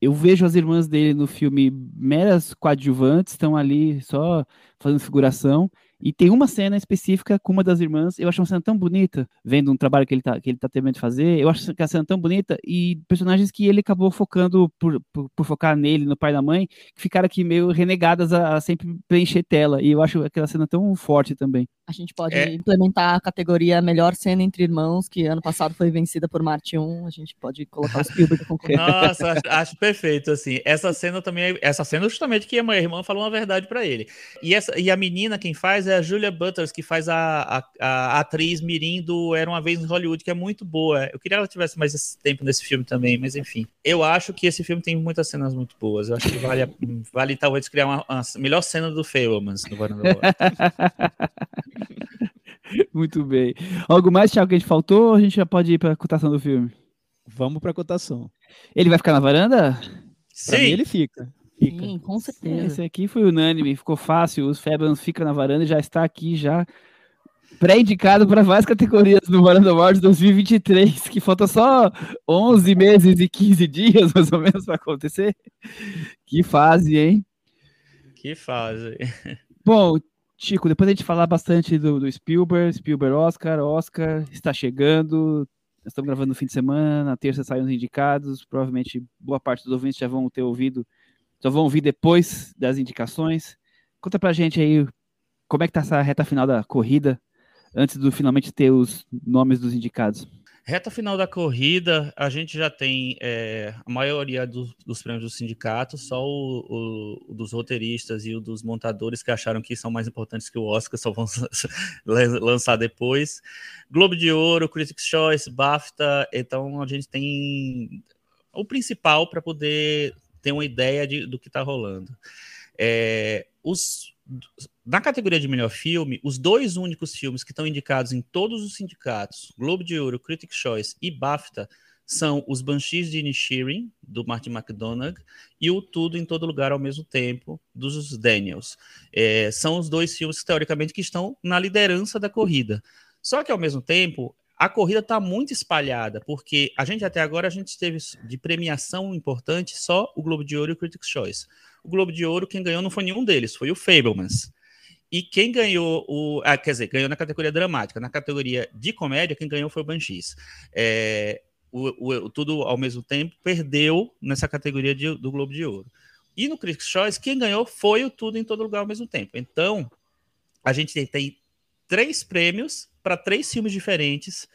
eu vejo as irmãs dele no filme meras coadjuvantes, estão ali só fazendo figuração, e tem uma cena específica com uma das irmãs, eu acho uma cena tão bonita, vendo um trabalho que ele tá, que ele tá terminando de fazer, eu acho que a cena tão bonita, e personagens que ele acabou focando por, por, por focar nele, no pai e na mãe, que ficaram aqui meio renegadas a, a, sempre preencher tela, e eu acho aquela cena tão forte também. A gente pode é. implementar a categoria melhor cena entre irmãos, que ano passado foi vencida por Marte 1, a gente pode colocar os Spielberg Nossa, acho, acho, perfeito, assim, essa cena também, essa cena justamente que a minha irmã falou uma verdade para ele, e, essa, e a menina quem faz é a Julia Butters, que faz a, a, a, atriz Mirim do Era Uma Vez em Hollywood, que é muito boa. Eu queria que ela tivesse mais esse tempo nesse filme também, mas enfim. Eu acho que esse filme tem muitas cenas muito boas. Eu acho que vale, vale talvez criar uma, uma melhor cena do Fablemans no Varanda Muito bem. Algo mais, Thiago, que a gente faltou ou a gente já pode ir para a cotação do filme? Vamos para a cotação. Ele vai ficar na varanda? Sim. Mim, ele fica. Fica. Sim, com certeza. Esse aqui foi unânime, ficou fácil. Os Fabians ficam na varanda e já está aqui já pré-indicado para várias categorias no Varanda Awards 2023, que falta só 11 meses e 15 dias, mais ou menos, para acontecer. Que fase, hein? Que fase. Bom, Chico, depois a gente falar bastante do, do Spielberg, Spielberg Oscar, Oscar está chegando, nós estamos gravando no fim de semana, na terça saem os indicados, provavelmente boa parte dos ouvintes já vão ter ouvido, só vão ouvir depois das indicações. Conta pra gente aí como é que tá essa reta final da corrida, antes do finalmente ter os nomes dos indicados. Reta final da corrida, a gente já tem é, a maioria do, dos prêmios dos sindicatos, só o, o, o, dos roteiristas e o dos montadores que acharam que são mais importantes que o Oscar, só vão lançar depois. Globo de Ouro, Critics' Choice, BAFTA, então a gente tem o principal para poder ter uma ideia de, do que está rolando. É, os na categoria de melhor filme, os dois únicos filmes que estão indicados em todos os sindicatos, Globo de Ouro, Critics' Choice e BAFTA, são Os Banshees de Inisherin, do Martin McDonagh, e o Tudo em Todo Lugar ao mesmo tempo, dos Daniels. É, são os dois filmes, teoricamente, que estão na liderança da corrida. Só que, ao mesmo tempo, a corrida está muito espalhada, porque a gente até agora a gente teve de premiação importante só o Globo de Ouro e o Critics' Choice. O Globo de Ouro, quem ganhou não foi nenhum deles, foi o Fablemans. E quem ganhou o. Ah, quer dizer, ganhou na categoria dramática. Na categoria de comédia, quem ganhou foi o Banshees. É, o, o, tudo ao mesmo tempo perdeu nessa categoria de, do Globo de Ouro. E no Critics' Choice, quem ganhou foi o Tudo em Todo Lugar ao mesmo tempo. Então, a gente tem, tem três prêmios para três filmes diferentes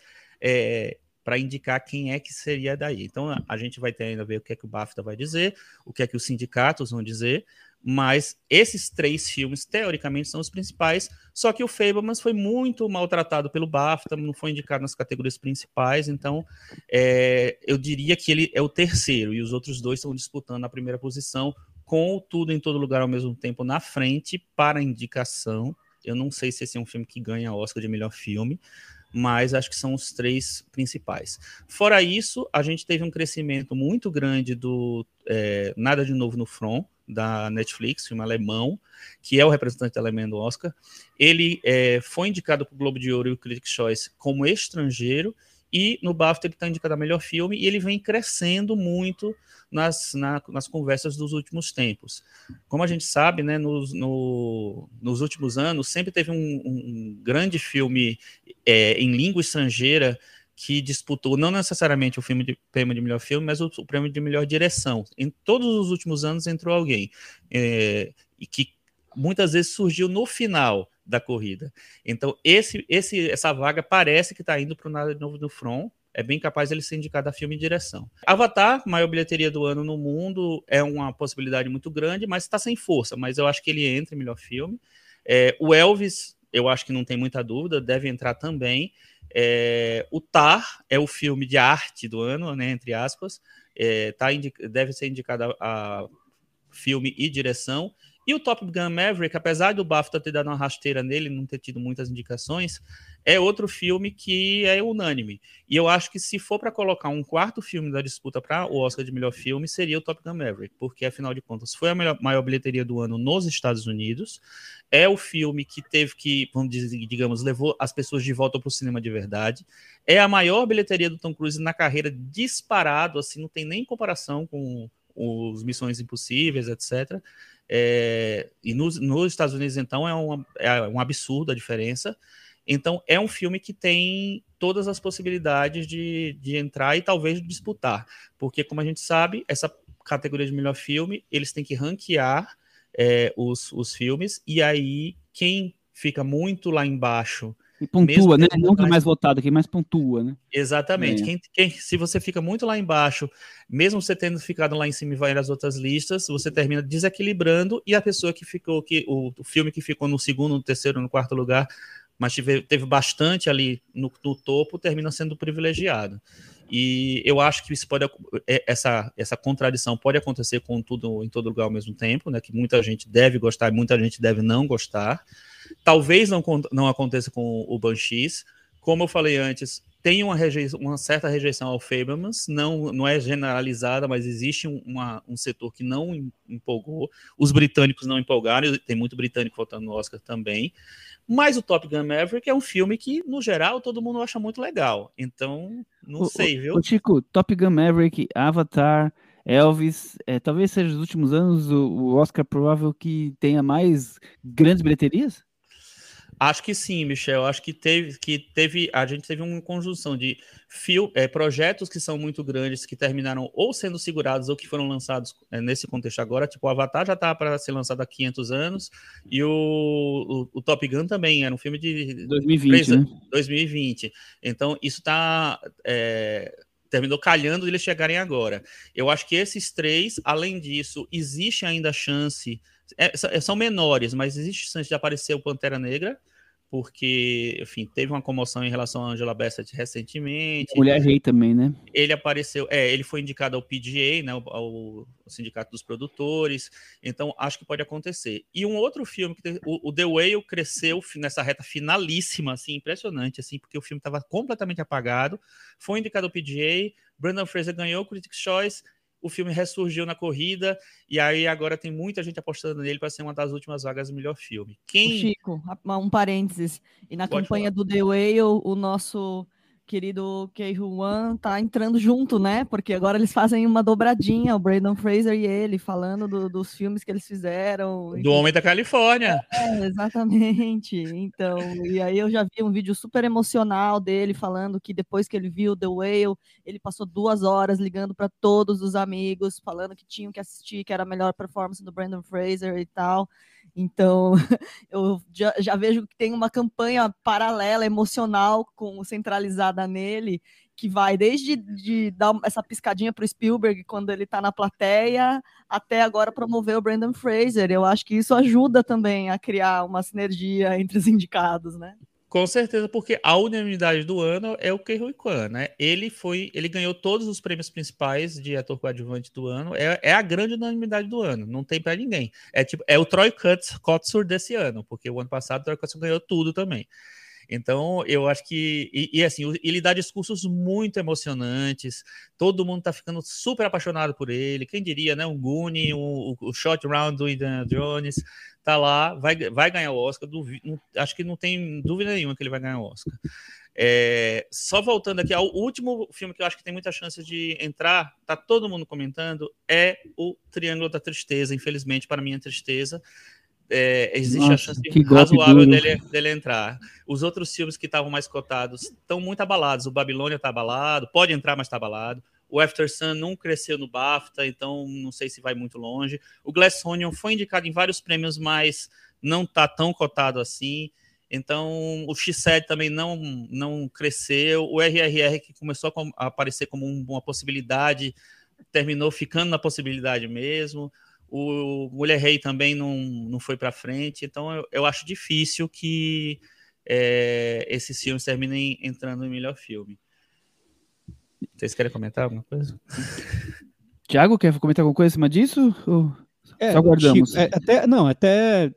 é, para indicar quem é que seria daí. Então, a, gente vai ter ainda ver o que é que o BAFTA vai dizer, o que é que os sindicatos vão dizer, mas esses três filmes, teoricamente, são os principais. Só que o Fablemans foi muito maltratado pelo BAFTA, não foi indicado nas categorias principais. Então, é, eu diria que ele é o terceiro, e os outros dois estão disputando a primeira posição, com tudo em todo lugar ao mesmo tempo na frente para indicação. Eu não sei se esse é um filme que ganha Oscar de melhor filme, mas acho que são os três principais. Fora isso, a gente teve um crescimento muito grande do é, Nada de Novo no Front, da Netflix, filme alemão, que é o representante alemão do Oscar. Ele é, foi indicado para o Globo de Ouro e o Critics' Choice como estrangeiro, e no BAFTA ele está indicado a melhor filme, e ele vem crescendo muito nas, na, nas conversas dos últimos tempos. Como a gente sabe, né, nos, no, nos últimos anos, sempre teve um, um grande filme é, em língua estrangeira que disputou não necessariamente o filme de, prêmio de melhor filme, mas o, o, prêmio de melhor direção. Em todos os últimos anos entrou alguém é, e que muitas vezes surgiu no final da corrida. Então esse, esse essa vaga parece que está indo para o nada de novo do front. É bem capaz ele ser indicado a filme e direção. Avatar, maior bilheteria do ano no mundo, é uma possibilidade muito grande, mas está sem força. Mas eu acho que ele entra em melhor filme. É, o Elvis, eu acho que não tem muita dúvida, deve entrar também. É, o Tar é o filme de arte do ano, né, entre aspas, é, tá deve ser indicado a, a, filme e direção. E o Top Gun Maverick, apesar do BAFTA ter dado uma rasteira nele, não ter tido muitas indicações, é outro filme que é unânime. E eu acho que se for para colocar um quarto filme da disputa para o Oscar de melhor filme, seria o Top Gun Maverick, porque afinal de contas foi a melhor, maior bilheteria do ano nos Estados Unidos. É o filme que teve que, vamos dizer, digamos, levou as pessoas de volta para o cinema de verdade. É a maior bilheteria do Tom Cruise na carreira disparado, assim, não tem nem comparação com os Missões Impossíveis, etc. É, e nos, nos, Estados Unidos, então, é, uma, é um absurdo a diferença. Então, é um filme que tem todas as possibilidades de, de entrar e talvez disputar. Porque, como a gente sabe, essa categoria de melhor filme, eles têm que ranquear é, os, os filmes, e aí quem fica muito lá embaixo e pontua, né? Não quem mais votado, quem mais pontua, né? Exatamente. É. Quem, quem, se você fica muito lá embaixo, mesmo você tendo ficado lá em cima e várias outras listas, você termina desequilibrando e a pessoa que ficou, que o, o filme que ficou no segundo, no terceiro, no quarto lugar, mas teve, teve bastante ali no, no topo, termina sendo privilegiado. E eu acho que isso pode, é, essa, essa contradição pode acontecer com tudo em todo lugar ao mesmo tempo, né? Que muita gente deve gostar e muita gente deve não gostar. Talvez não, não aconteça com o Banshees. Como eu falei antes, tem uma, rejeição, uma certa rejeição ao Fablemans, não, não é generalizada, mas existe uma, um setor que não empolgou. Os britânicos não empolgaram, tem muito britânico votando no Oscar também. Mas o Top Gun Maverick é um filme que, no geral, todo mundo acha muito legal. Então, não o, sei, viu? O Chico, Top Gun Maverick, Avatar, Elvis, é, talvez seja nos últimos anos o, o Oscar provável que tenha mais grandes bilheterias? Acho que sim, Michel. Acho que teve, que teve, a gente teve uma conjunção de fio, é, projetos que são muito grandes, que terminaram ou sendo segurados ou que foram lançados é, nesse contexto agora. Tipo, o Avatar já está para ser lançado há 500 anos e o, o, o, Top Gun também era um filme de 2020, né? 2020. Então isso está é, terminou calhando de eles chegarem agora. Eu acho que esses três, além disso, existe ainda a chance é, é, são menores, mas existe chance de aparecer o Pantera Negra, porque, enfim, teve uma comoção em relação a Angela Bassett recentemente. Mulher Rei também, né? Ele apareceu, é, ele foi indicado ao PGA, né, ao, Sindicato dos Produtores, então acho que pode acontecer. E um outro filme, que tem, o, o, The Whale cresceu nessa reta finalíssima, assim, impressionante, assim, porque o filme estava completamente apagado, foi indicado ao PGA, Brandon Fraser ganhou o Critics' Choice, o filme ressurgiu na corrida e aí agora tem muita gente apostando nele para ser uma das últimas vagas do melhor filme. Quem... Chico, um parênteses. E na Pode campanha falar. do The Whale, o nosso querido Kei Wan tá entrando junto, né? Porque agora eles fazem uma dobradinha, o Brandon Fraser e ele, falando do, dos filmes que eles fizeram. Do Homem da Califórnia. É, exatamente. Então, e aí eu já vi um vídeo super emocional dele falando que depois que ele viu The Whale, ele passou duas horas ligando para todos os amigos, falando que tinham que assistir, que era a melhor performance do Brandon Fraser e tal. Então, eu já, já, vejo que tem uma campanha paralela, emocional, com centralizada nele, que vai desde de dar essa piscadinha para o Spielberg quando ele está na plateia, até agora promover o Brandon Fraser. Eu acho que isso ajuda também a criar uma sinergia entre os indicados, né? Com certeza, porque a unanimidade do ano é o Ke Huy Quan, né? Ele foi, ele ganhou todos os prêmios principais de ator coadjuvante do ano. É, é a grande unanimidade do ano, não tem para ninguém. É tipo, é o Troy Kotsur desse ano, porque o ano passado o Troy Kotsur ganhou tudo também. Então, eu acho que. E, e, assim, ele dá discursos muito emocionantes, todo mundo tá ficando super apaixonado por ele. Quem diria, né? Um Goonie, o, o Shot Round do Indiana Jones, tá lá, vai, vai ganhar o Oscar. Duvido, acho que não tem dúvida nenhuma que ele vai ganhar o Oscar. É, só voltando aqui, ao último filme que eu acho que tem muita chance de entrar, tá todo mundo comentando, é o Triângulo da Tristeza, infelizmente, para minha tristeza é, existe Nossa, a chance razoável dele, dele, entrar. Os outros filmes que estavam mais cotados estão muito abalados. O Babilônia está abalado, pode entrar, mas está abalado. O After Sun não cresceu no BAFTA, então não sei se vai muito longe. O Glass Onion foi indicado em vários prêmios, mas não está tão cotado assim. Então, o X7 também não, não cresceu. O RRR, que começou a aparecer como uma possibilidade, terminou ficando na possibilidade mesmo. O Mulher Rei também não, não foi para frente, então eu, eu, acho difícil que é, esses filmes terminem entrando no melhor filme. Vocês querem comentar alguma coisa? Tiago, quer comentar alguma coisa em cima disso? Ou é, só guardamos? Chico, é, até, não, até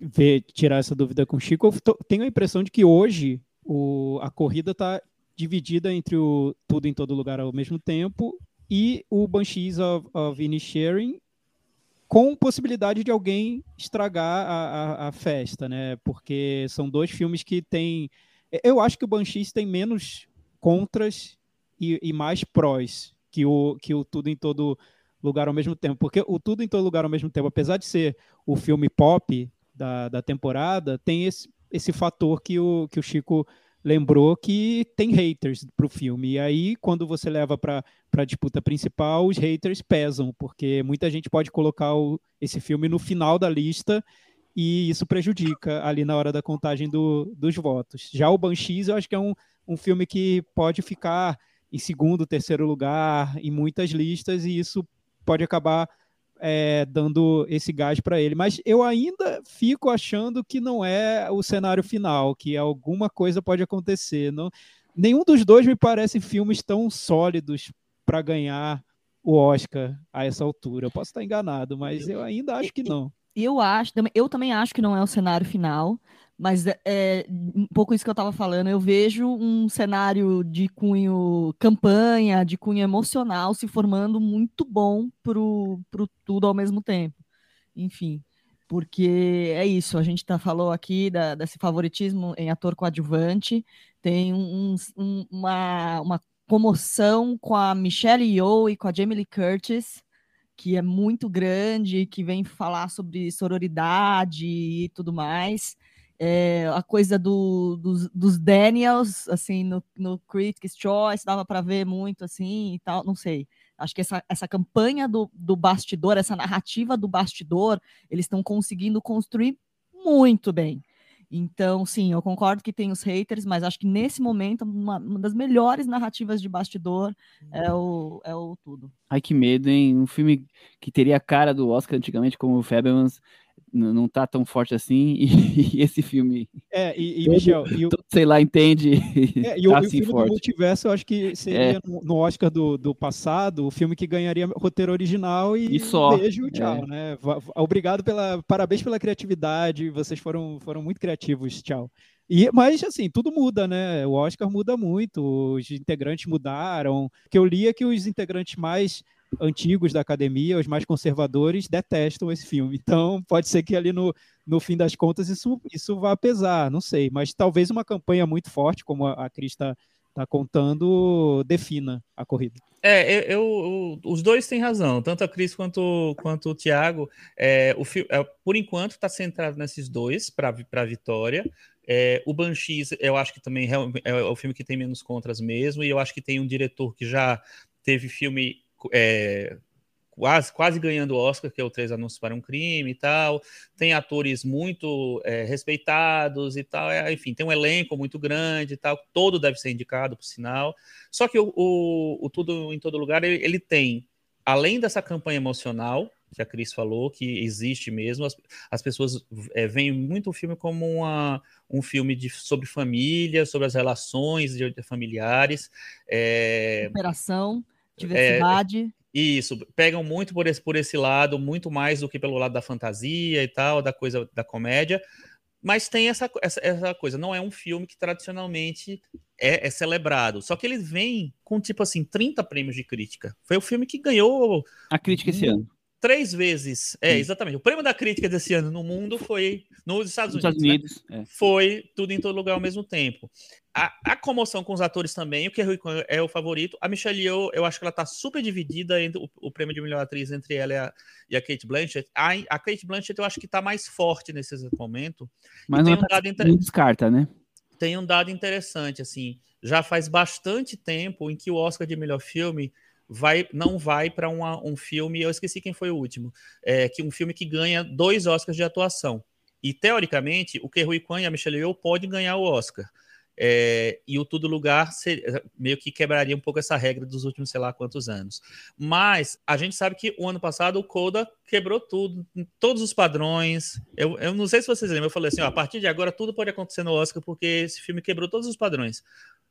ver, tirar essa dúvida com o Chico, eu tô, tenho a impressão de que hoje o, a corrida está dividida entre o Tudo em Todo Lugar ao mesmo tempo e o Banshees of, of Inisherin com possibilidade de alguém estragar a, a, a, festa, né? Porque são dois filmes que têm. Eu acho que o Banshees tem menos contras e, e, mais prós que o, que o Tudo em Todo Lugar ao mesmo tempo. Porque o Tudo em Todo Lugar ao mesmo tempo, apesar de ser o filme pop da, da temporada, tem esse, esse fator que o, que o Chico lembrou que tem haters para o filme. E aí, quando você leva para a disputa principal, os haters pesam, porque muita gente pode colocar o, esse filme no final da lista e isso prejudica ali na hora da contagem do, dos votos. Já o Banshees, eu acho que é um, um filme que pode ficar em segundo, terceiro lugar em muitas listas e isso pode acabar é, dando esse gás para ele. Mas eu ainda fico achando que não é o cenário final, que alguma coisa pode acontecer. Não, nenhum dos dois me parecem filmes tão sólidos para ganhar o Oscar a essa altura. Eu posso estar enganado, mas eu ainda acho que não. Eu acho, eu também acho que não é o cenário final, Mas é, um pouco isso que eu estava falando. Eu vejo um cenário de cunho campanha, de cunho emocional se formando muito bom para o tudo ao mesmo tempo. Enfim, porque é isso. A gente tá, falou aqui da, desse favoritismo em ator coadjuvante. Tem um, um, uma, uma comoção com a Michelle Yeoh e com a Jamie Lee Curtis que é muito grande, que vem falar sobre sororidade e tudo mais. É, a coisa do, dos, dos, Daniels, assim, no, no Critics' Choice, dava para ver muito, assim, e tal, não sei. Acho que essa, essa campanha do, do bastidor, essa narrativa do bastidor, eles estão conseguindo construir muito bem. Então, sim, eu concordo que tem os haters, mas acho que nesse momento, uma, uma das melhores narrativas de bastidor é o, é o tudo. Ai, que medo, hein? Um filme que teria a cara do Oscar antigamente, como o Fabelmans, não tá tão forte assim, e, e esse filme. É, e, e todo, Michel. E o, sei lá, entende. É, e o, tá assim o filme forte. do multiverso, eu acho que seria é. no, no, Oscar do, do passado o filme que ganharia roteiro original e, e só. beijo, tchau, é. né? Obrigado pela. Parabéns pela criatividade, vocês foram, foram muito criativos, tchau. E, mas, assim, tudo muda, né? O Oscar muda muito, os integrantes mudaram. O que eu li é que os integrantes mais antigos da academia, os mais conservadores, detestam esse filme. Então, pode ser que ali no, no fim das contas isso, isso vá pesar, não sei. Mas talvez uma campanha muito forte, como a, a Cris está tá contando, defina a corrida. É, eu, eu, os dois têm razão, tanto a Cris quanto, quanto o Thiago. É, o, é, por enquanto, está centrado nesses dois para a vitória. É, o Banshees, eu acho que também é o filme que tem menos contras mesmo, e eu acho que tem um diretor que já teve filme é, quase, quase ganhando o Oscar, que é o Três Anúncios para um Crime e tal. Tem atores muito é, respeitados e tal. É, enfim, tem um elenco muito grande e tal. Todo deve ser indicado, por sinal. Só que o, o, o Tudo em Todo Lugar, ele, ele tem, além dessa campanha emocional, que a Cris falou, que existe mesmo. As, as pessoas é, veem muito o filme como uma, um filme de, sobre família, sobre as relações de, de familiares. É. Diversidade. É, isso, pegam muito por esse, por esse lado, muito mais do que pelo lado da fantasia e tal, da coisa da comédia. Mas tem essa, essa, essa coisa, não é um filme que tradicionalmente é, é, celebrado. Só que ele vem com, tipo assim, 30 prêmios de crítica. Foi o filme que ganhou. A crítica esse ano três vezes. É, exatamente. O prêmio da crítica desse ano no mundo foi nos Estados Unidos. Estados Unidos né? é. Foi tudo em todo lugar ao mesmo tempo. A, a comoção com os atores também, o que é o favorito. A Michelle Yeoh, eu acho que ela tá super dividida entre o, o prêmio de melhor atriz entre ela e a, e a Kate Blanchett. A, a, Kate Blanchett eu acho que tá mais forte nesse momento. Mas não, um tá, inter... não descarta, né? Tem um dado interessante, assim, já faz bastante tempo em que o Oscar de melhor filme vai não vai para um filme, eu esqueci quem foi o último, é, que um filme que ganha dois Oscars de atuação. E teoricamente, o Kerry Kwan e a Michelle Yeoh podem ganhar o Oscar. É, e o Tudo Lugar seria, meio que quebraria um pouco essa regra dos últimos sei lá quantos anos. Mas a gente sabe que o ano passado o Coda quebrou tudo, todos os padrões. Eu, eu não sei se vocês lembram, eu falei assim: ó, a partir de agora tudo pode acontecer no Oscar, porque esse filme quebrou todos os padrões.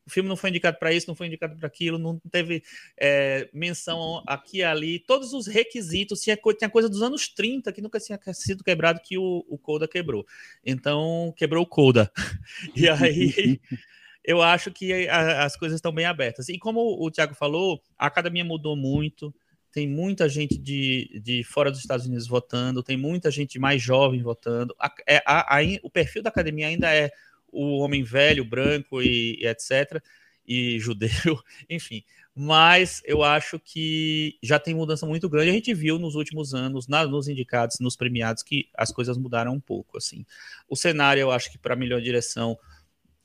O filme não foi indicado para isso, não foi indicado para aquilo, não teve é, menção aqui e ali. Todos os requisitos, tinha, tinha coisa dos anos 30 que nunca tinha sido quebrado que o, o Coda quebrou. Então, quebrou o Coda. e aí. eu acho que a, as coisas estão bem abertas. E como o Thiago falou, a academia mudou muito, tem muita gente de, de fora dos Estados Unidos votando, tem muita gente mais jovem votando. A, é, a, a, o perfil da academia ainda é o homem velho, branco e, e etc., e judeu, enfim. Mas eu acho que já tem mudança muito grande. A gente viu nos últimos anos, na, nos indicados, nos premiados, que as coisas mudaram um pouco. assim. O cenário, eu acho que para melhor direção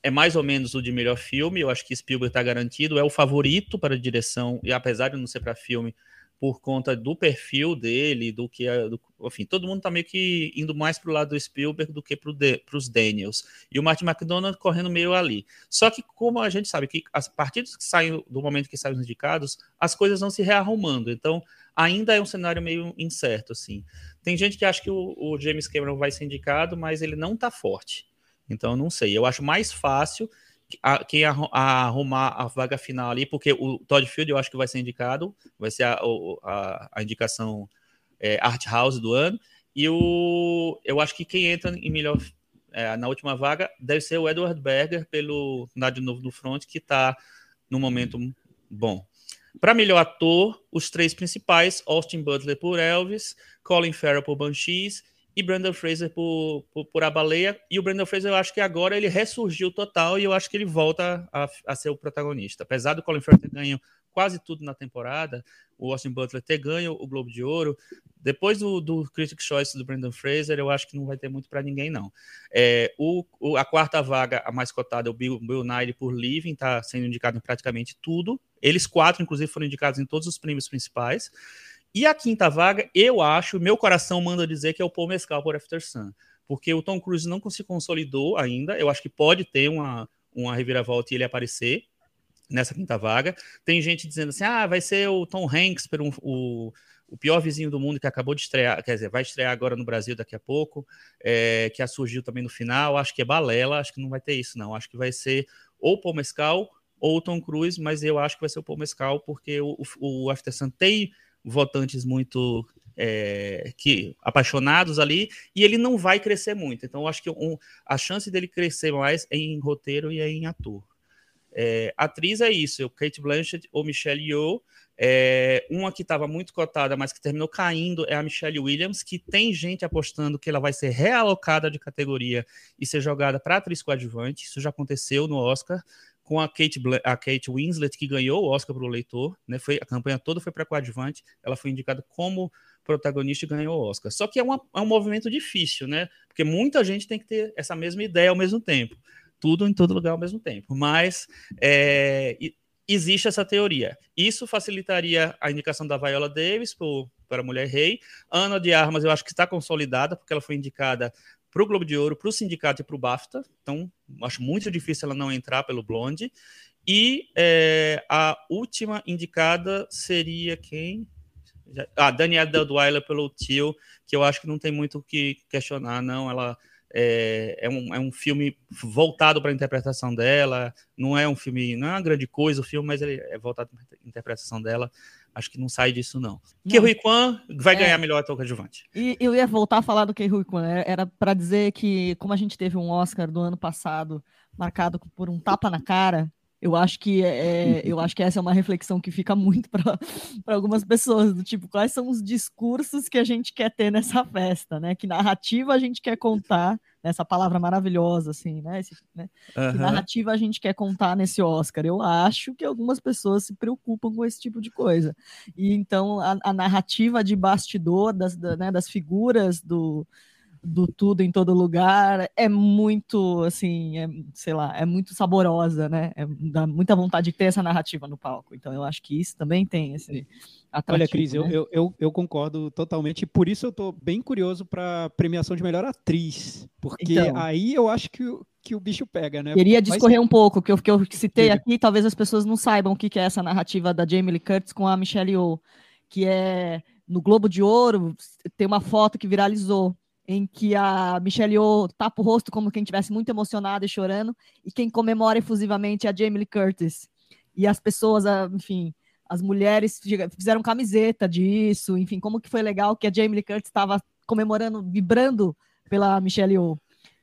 é mais ou menos o de melhor filme. Eu acho que Spielberg está garantido, é o favorito para direção, e apesar de não ser para filme, por conta do perfil dele, do que do, enfim, todo mundo tá meio que indo mais pro lado do Spielberg do que pro de, pros Daniels. E o Martin McDonald correndo meio ali. Só que como a gente sabe que as partidas que saem do momento que saem os indicados, as coisas vão se rearrumando. Então, ainda é um cenário meio incerto assim. Tem gente que acha que o, o James Cameron vai ser indicado, mas ele não tá forte. Então, não sei. Eu acho mais fácil a, quem arrumar a vaga final ali, porque o Todd Field eu acho que vai ser indicado, vai ser a, a, a indicação é, Art House do ano, e o, eu acho que quem entra em melhor é, na última vaga, deve ser o Edward Berger, pelo Nada de Novo no Front, que está no momento bom. Para melhor ator, os três principais: Austin Butler por Elvis, Colin Farrell por Banshees e Brandon Fraser por, por, por, A Baleia. E o Brandon Fraser, eu acho que agora ele ressurgiu total e eu acho que ele volta a, a ser o protagonista. Apesar do Colin Farrell ter ganho quase tudo na temporada, o Austin Butler ter ganho o Globo de Ouro, depois do, do Critics' Choice do Brandon Fraser, eu acho que não vai ter muito para ninguém, não. É, o, o, a quarta vaga, a mais cotada, é o Bill, Bill Nighy por Living, está sendo indicado em praticamente tudo. Eles quatro, inclusive, foram indicados em todos os prêmios principais. E a quinta vaga, eu acho, meu coração manda dizer que é o Paul Mescal por After Sun. Porque o Tom Cruise não se consolidou ainda. Eu acho que pode ter uma, uma reviravolta e ele aparecer nessa quinta vaga. Tem gente dizendo assim: ah, vai ser o Tom Hanks um, o, o pior vizinho do mundo que acabou de estrear, quer dizer, vai estrear agora no Brasil daqui a pouco, é, que surgiu também no final. Acho que é balela, acho que não vai ter isso, não. Acho que vai ser ou Paul Mescal ou o Tom Cruise, mas eu acho que vai ser o Paul Mescal, porque o, o, o After Sun tem votantes muito é, que apaixonados ali e ele não vai crescer muito. Então, eu acho que um, a chance dele crescer mais é em roteiro e é em ator. É, atriz é isso, Kate Blanchett ou Michelle Yeoh. É, uma que estava muito cotada, mas que terminou caindo, é a Michelle Williams, que tem gente apostando que ela vai ser realocada de categoria e ser jogada para atriz coadjuvante. Isso já aconteceu no Oscar com a Kate, a Kate Winslet, que ganhou o Oscar para o leitor, né? Foi, a campanha toda foi para coadjuvante, ela foi indicada como protagonista e ganhou o Oscar. Só que é, uma, é um movimento difícil, né? Porque muita gente tem que ter essa mesma ideia ao mesmo tempo. Tudo em todo lugar ao mesmo tempo. Mas é, existe essa teoria. Isso facilitaria a indicação da Viola Davis para Mulher Rei. Ana de Armas, eu acho que está consolidada, porque ela foi indicada para o Globo de Ouro, para o Sindicato e para o BAFTA. Então, acho muito difícil ela não entrar pelo Blonde. E é, a última indicada seria quem? Ah, Daniela Deldweiler pelo Tio, que eu acho que não tem muito o que questionar, não. Ela é, é, um, é um filme voltado para a interpretação dela. Não é um filme, não é uma grande coisa o filme, mas ele é voltado para a interpretação dela. Acho que não sai disso, não. não. Ke Huy Kwan vai é. ganhar melhor ator coadjuvante. E eu ia voltar a falar do Ke Huy Kwan. É, era para dizer que, como a gente teve um Oscar do ano passado marcado por um tapa na cara, eu acho que é, é eu acho que essa é uma reflexão que fica muito para algumas pessoas, do tipo, quais são os discursos que a gente quer ter nessa festa, né? Que narrativa a gente quer contar essa palavra maravilhosa, assim, né? Esse, né? Uhum. Que narrativa a gente quer contar nesse Oscar? Eu acho que algumas pessoas se preocupam com esse tipo de coisa. E então a, a narrativa de bastidor das, da, né, das figuras do, do tudo em todo lugar é muito, assim, é, sei lá, é muito saborosa, né? É, dá muita vontade de ter essa narrativa no palco. Então eu acho que isso também tem esse Olha, Cris, né? eu, eu, eu, concordo totalmente. Por isso eu estou bem curioso para a premiação de melhor atriz. Porque então, aí eu acho que, que o bicho pega, né? Queria discorrer Mas... um pouco, que eu, que eu citei aqui, talvez as pessoas não saibam o que, que é essa narrativa da Jamie Lee Curtis com a Michelle Yeoh, que é no Globo de Ouro, tem uma foto que viralizou em que a Michelle Yeoh tapa o rosto como quem estivesse muito emocionada e chorando, e quem comemora efusivamente é a Jamie Lee Curtis. E as pessoas, enfim, as mulheres fizeram camiseta disso, enfim, como que foi legal que a Jamie Lee Curtis estava comemorando, vibrando pela Michelle Yeoh.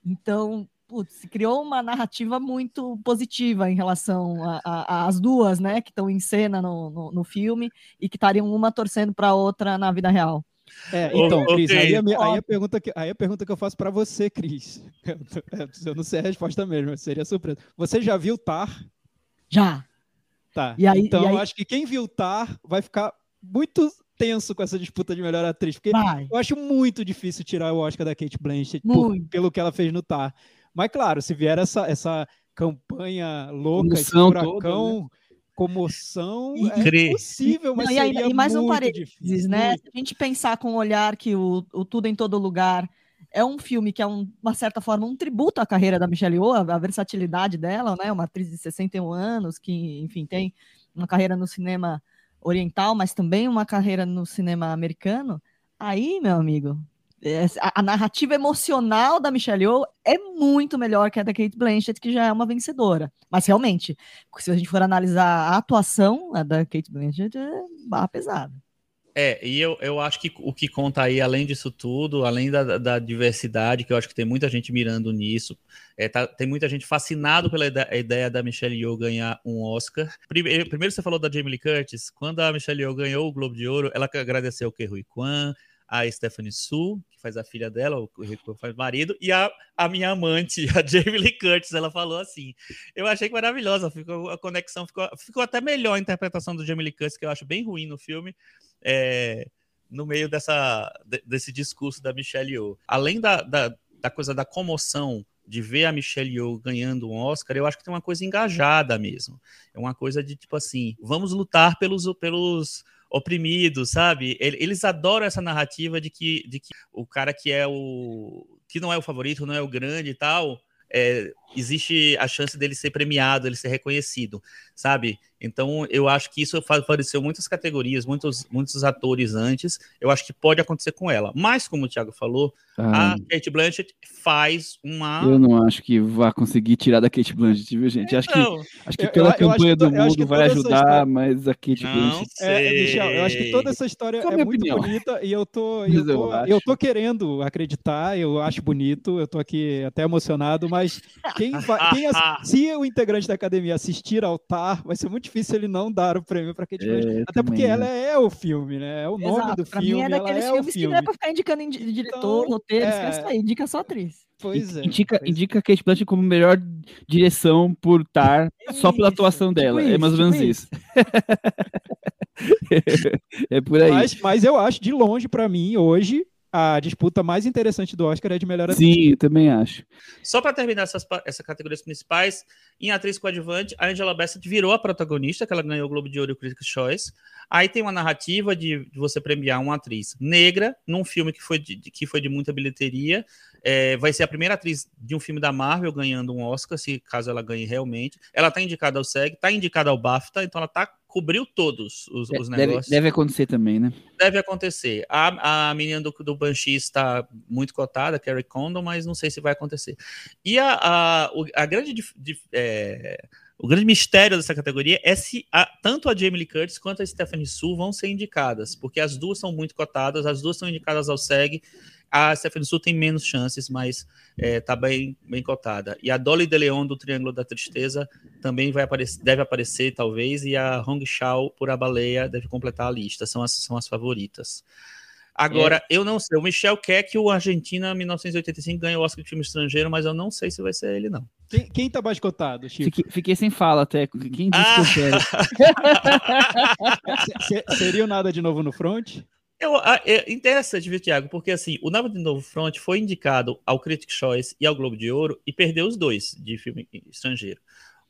Então, putz, criou uma narrativa muito positiva em relação às duas, né, que estão em cena no, no, no filme e que estariam uma torcendo para a outra na vida real. É, então, Cris, okay. aí, a, aí, a pergunta que, aí a pergunta que eu faço para você, Cris, eu, não sei a resposta mesmo, seria surpresa. Você já viu Tar? Já. Tá. E aí, então, e aí... eu acho que quem viu Tar vai ficar muito tenso com essa disputa de melhor atriz, porque vai. eu acho muito difícil tirar o Oscar da Kate Blanchett por, pelo que ela fez no Tar. Mas claro, se vier essa, essa campanha louca, esse furacão, toda, né? Comoção e, é possível, mas não, e, e mais um parênteses, né? Se a gente pensar com o olhar que o, o Tudo em Todo Lugar é um filme que é, um, uma certa forma, um tributo à carreira da Michelle Yeoh, a, a versatilidade dela, né? Uma atriz de 61 anos que, enfim, tem uma carreira no cinema oriental, mas também uma carreira no cinema americano. Aí, meu amigo, a, narrativa emocional da Michelle Yeoh é muito melhor que a da Kate Blanchett, que já é uma vencedora. Mas realmente, se a gente for analisar a atuação a da Kate Blanchett, é barra pesada. É, e eu, eu acho que o que conta aí, além disso tudo, além da, da diversidade, que eu acho que tem muita gente mirando nisso, é, tá, tem muita gente fascinado pela ideia da Michelle Yeoh ganhar um Oscar. Primeiro, primeiro você falou da Jamie Lee Curtis, quando a Michelle Yeoh ganhou o Globo de Ouro, ela agradeceu o Ke Huy Kwan, a Stephanie Su, que faz a filha dela, o Rico faz marido, e a, a minha amante, a Jamie Lee Curtis, ela falou assim. Eu achei maravilhosa, ficou, a conexão ficou, ficou até melhor a interpretação do Jamie Lee Curtis, que eu acho bem ruim no filme, é, no meio dessa, desse discurso da Michelle Yeoh. Além da, da, da coisa da comoção de ver a Michelle Yeoh ganhando um Oscar, eu acho que tem uma coisa engajada mesmo. É uma coisa de tipo assim, vamos lutar pelos, pelos oprimidos, sabe? Eles adoram essa narrativa de que, de que o cara que é o que não é o favorito, não é o grande e tal, é, existe a chance dele ser premiado, ele ser reconhecido, sabe? Então, eu acho que isso favoreceu muitas categorias, muitos, muitos atores antes. Eu acho que pode acontecer com ela. Mas, como o Thiago falou, ah, a Kate Blanchett faz uma. Eu não acho que vá conseguir tirar da Kate Blanchett, viu, gente? Acho que, acho que pela eu, eu campanha do mundo vai ajudar, história... mas a Kate não Blanchett. É, Michel, eu acho que toda essa história é, é muito opinião. bonita e eu tô, eu tô, eu, eu tô querendo acreditar, eu acho bonito, eu tô aqui até emocionado, mas quem, vai, quem se o integrante da academia assistir ao TAR, vai ser muito difícil ele não dar o prêmio para Kate Blanchett. É, Até porque ela é o filme, né? É o Exato. nome do pra filme. Mim é daqueles ela filmes é o filme. que não é pra ficar indicando diretor, então, roteiro, é... esquece aí, indica só atriz. Pois é. Indica, pois indica Kate Blanchett como melhor direção por estar é só pela atuação tipo dela. Tipo é mais ou menos tipo isso. é por aí. Mas, mas eu acho, de longe, para mim, hoje, a disputa mais interessante do Oscar é de melhor atriz. Sim, eu também acho. Só para terminar essas, essas categorias principais, em atriz coadjuvante, a Angela Bassett virou a protagonista, que ela ganhou o Globo de Ouro e o Critics' Choice. Aí tem uma narrativa de, de você premiar uma atriz negra num filme que foi de, que foi de muita bilheteria. É, vai ser a primeira atriz de um filme da Marvel ganhando um Oscar, se caso ela ganhe realmente. Ela está indicada ao SEG, está indicada ao BAFTA, então ela está cobriu todos os, os deve, negócios. Deve acontecer também, né? Deve acontecer. A, a menina do, do Banshee está muito cotada, Carrie Condon, mas não sei se vai acontecer. E a, a, a grande. É, o grande mistério dessa categoria é se a, tanto a Jamie Lee Curtis quanto a Stephanie Su vão ser indicadas, porque as duas são muito cotadas, as duas são indicadas ao SEG, a Stephanie Sul tem menos chances, mas está é, bem, bem cotada. E a Dolly De Leon do Triângulo da Tristeza também vai aparecer, deve aparecer, talvez, e a Hong Shao por A Baleia deve completar a lista, são as, são as favoritas. Agora, é. eu não sei, o Michel quer que o Argentina 1985 ganhe o Oscar de filme estrangeiro, mas eu não sei se vai ser ele, não. Quem, quem tá mais cotado, Chico? Fiquei, fiquei, sem fala até. Quem disse ah. que eu quero? Seria o Nada de Novo no Front? Eu, é interessante, viu, Thiago? Porque assim, o Nova de Novo Front foi indicado ao Critics' Choice e ao Globo de Ouro e perdeu os dois de filme estrangeiro.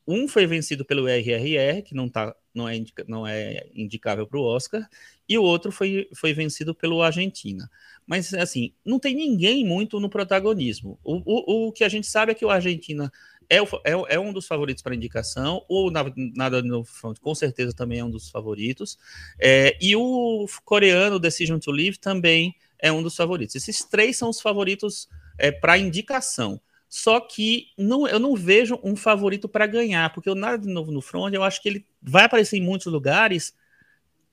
Um foi vencido pelo RRR, que não, tá, não, é, indica, não é indicável para o Oscar, e o outro foi, foi vencido pelo Argentina. Mas, assim, não tem ninguém muito no protagonismo. O, o, o que a gente sabe é que o Argentina é, o, é, é, um dos favoritos para indicação. O Nada no Front, com certeza, também é um dos favoritos. É, e o coreano Decision to Live também é um dos favoritos. Esses três são os favoritos é, para indicação. Só que não, eu não vejo um favorito para ganhar, porque o Nada de Novo no Front, eu acho que ele vai aparecer em muitos lugares.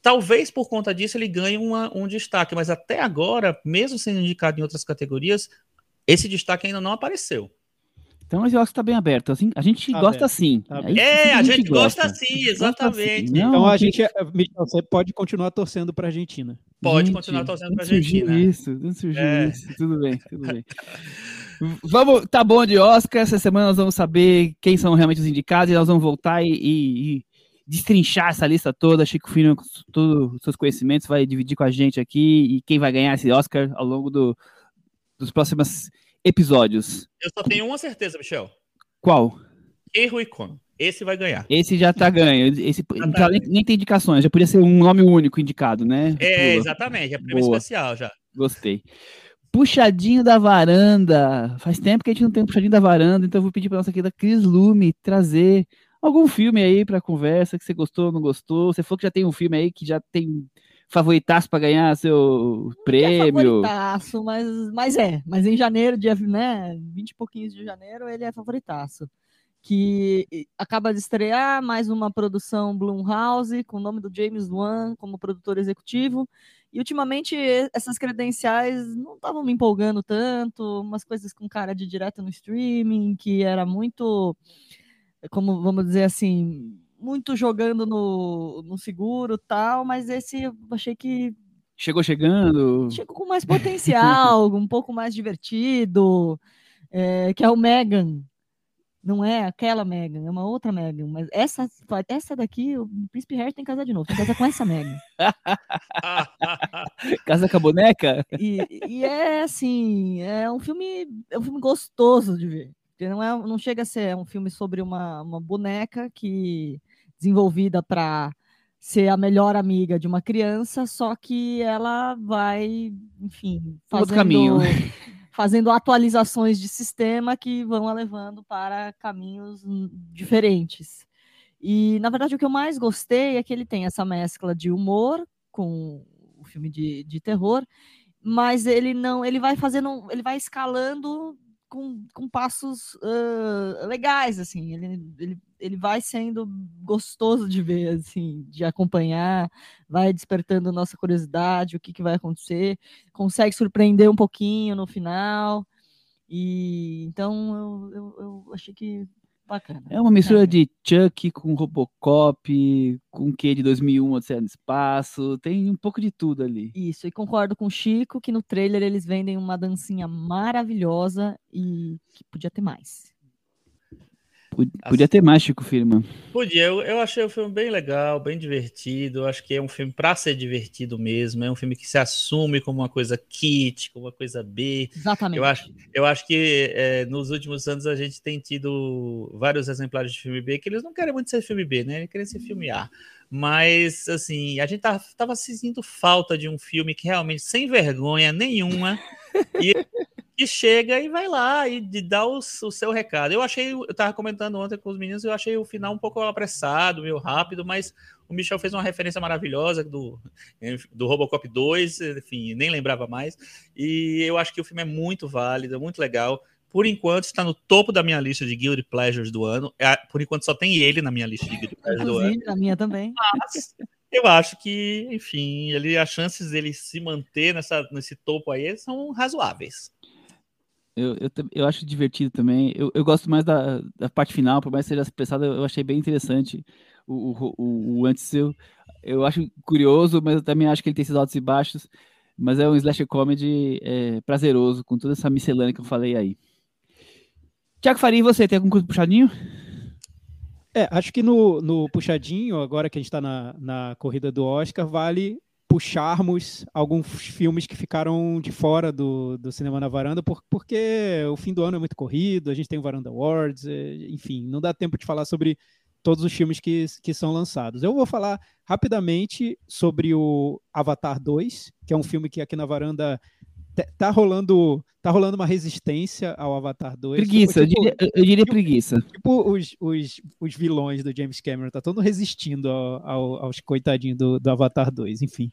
Talvez por conta disso ele ganhe uma, um destaque, mas até agora, mesmo sendo indicado em outras categorias, esse destaque ainda não apareceu. Então esse Oscar tá bem aberto. Assim, a gente tá gosta assim. Tá é, a gente, gosta assim, exatamente. Assim. então a gente, é, você pode continuar torcendo para a Argentina. Pode gente, continuar torcendo para a Argentina. Isso, não surgiu é. isso. Tudo bem, tudo bem. vamos, tá bom de Oscar. Essa semana nós vamos saber quem são realmente os indicados e nós vamos voltar e, e, e destrinchar essa lista toda. Chico Fino, com todos os seus conhecimentos, vai dividir com a gente aqui e quem vai ganhar esse Oscar ao longo do, dos próximos episódios. Eu só tenho uma certeza, Michel. Qual? Erro e Cono. Esse vai ganhar. Esse já tá ganho. Esse, já tá nem, nem, tem indicações, já podia ser um nome único indicado, né? É, exatamente. É prêmio especial já. Gostei. Puxadinho da varanda. Faz tempo que a gente não tem um puxadinho da varanda, então eu vou pedir para nossa querida Cris Lume trazer algum filme aí para conversa que você gostou, não gostou. Você falou que já tem um filme aí que já tem favoritaço para ganhar seu prêmio. É favoritaço, mas, mas é. Mas em janeiro, dia né, 20 e pouquinhos de janeiro, ele é favoritaço. Que acaba de estrear mais uma produção Blumhouse com o nome do James Wan como produtor executivo, E ultimamente essas credenciais não estavam me empolgando tanto, umas coisas com cara de direto no streaming, que era muito, como vamos dizer assim, muito jogando no, no seguro tal, mas esse eu achei que Chegou chegando. chegou com mais potencial, um pouco mais divertido, é, que é o Megan. Não é aquela Megan, é uma outra Megan. Mas essa, essa daqui, o Príncipe Harry tem que casar de novo. Tem que casar com essa Megan. Casa com a boneca? E, e é assim, é um filme, é um filme gostoso de ver. Não, é, não chega a ser um filme sobre uma, uma boneca que desenvolvida para ser a melhor amiga de uma criança, só que ela vai, enfim, fazendo, caminho. fazendo atualizações de sistema que vão a levando para caminhos diferentes. E, na verdade, o que eu mais gostei é que ele tem essa mescla de humor com o filme de, de terror, mas ele não, ele vai fazendo, ele vai escalando com, com passos ah, legais, assim, ele, ele, ele vai sendo gostoso de ver, assim, de acompanhar, vai despertando nossa curiosidade, o que, que vai acontecer, consegue surpreender um pouquinho no final, e então eu, eu, eu achei que bacana. É uma mistura É. de Chuck com Robocop, com o que de 2001, Odisseia no Espaço, tem um pouco de tudo ali. Isso, e concordo com o Chico que no trailer eles vendem uma dancinha maravilhosa e que podia ter mais. Pod- Podia ter mais, Chico Firma. Podia, eu, eu achei o filme bem legal, bem divertido. Eu acho que é um filme para ser divertido mesmo. É um filme que se assume como uma coisa kit, como uma coisa B. Exatamente. Eu acho, eu acho que é, nos últimos anos a gente tem tido vários exemplares de filme B que eles não querem muito ser filme B, né? Eles querem ser filme A. Mas, assim, a gente tá, tava sentindo falta de um filme que realmente, sem vergonha nenhuma, e que chega e vai lá e de- dá o, o seu recado. Eu achei, eu tava comentando ontem com os meninos, eu achei o final um pouco apressado, meio rápido, mas o Michel fez uma referência maravilhosa do, do Robocop 2, enfim, nem lembrava mais. E eu acho que o filme é muito válido, muito legal. Por enquanto, está no topo da minha lista de Guilty Pleasures do ano. É, Por enquanto, só tem ele na minha lista de Guilty Pleasures do ano. Inclusive, a minha também. Mas eu acho que, enfim, ele, as chances dele se manter nessa, nesse topo aí são razoáveis. Eu, eu, eu acho divertido também. Eu, eu gosto mais da, da parte final, por mais que seja apressada, eu achei bem interessante o, o, o, o antes eu, eu acho curioso, mas eu também acho que ele tem esses altos e baixos. Mas é um slasher comedy é, prazeroso, com toda essa miscelânea que eu falei aí. Tiago Faria, e você, tem algum coisa puxadinho? É, acho que no, no puxadinho, agora que a gente está na, na corrida do Oscar, vale puxarmos alguns filmes que ficaram de fora do, do cinema na varanda, por- porque o fim do ano é muito corrido, a gente tem o Varanda Awards, eh, enfim, não dá tempo de falar sobre todos os filmes que, que são lançados. Eu vou falar rapidamente sobre o Avatar 2, que é um filme que aqui na varanda tá rolando, tá rolando uma resistência ao Avatar 2. Preguiça, eu Tipo, diria, eu- eu diria preguiça. tipo os, os, os vilões do James Cameron, tá todo resistindo ao- ao- aos coitadinhos do, do Avatar 2, enfim.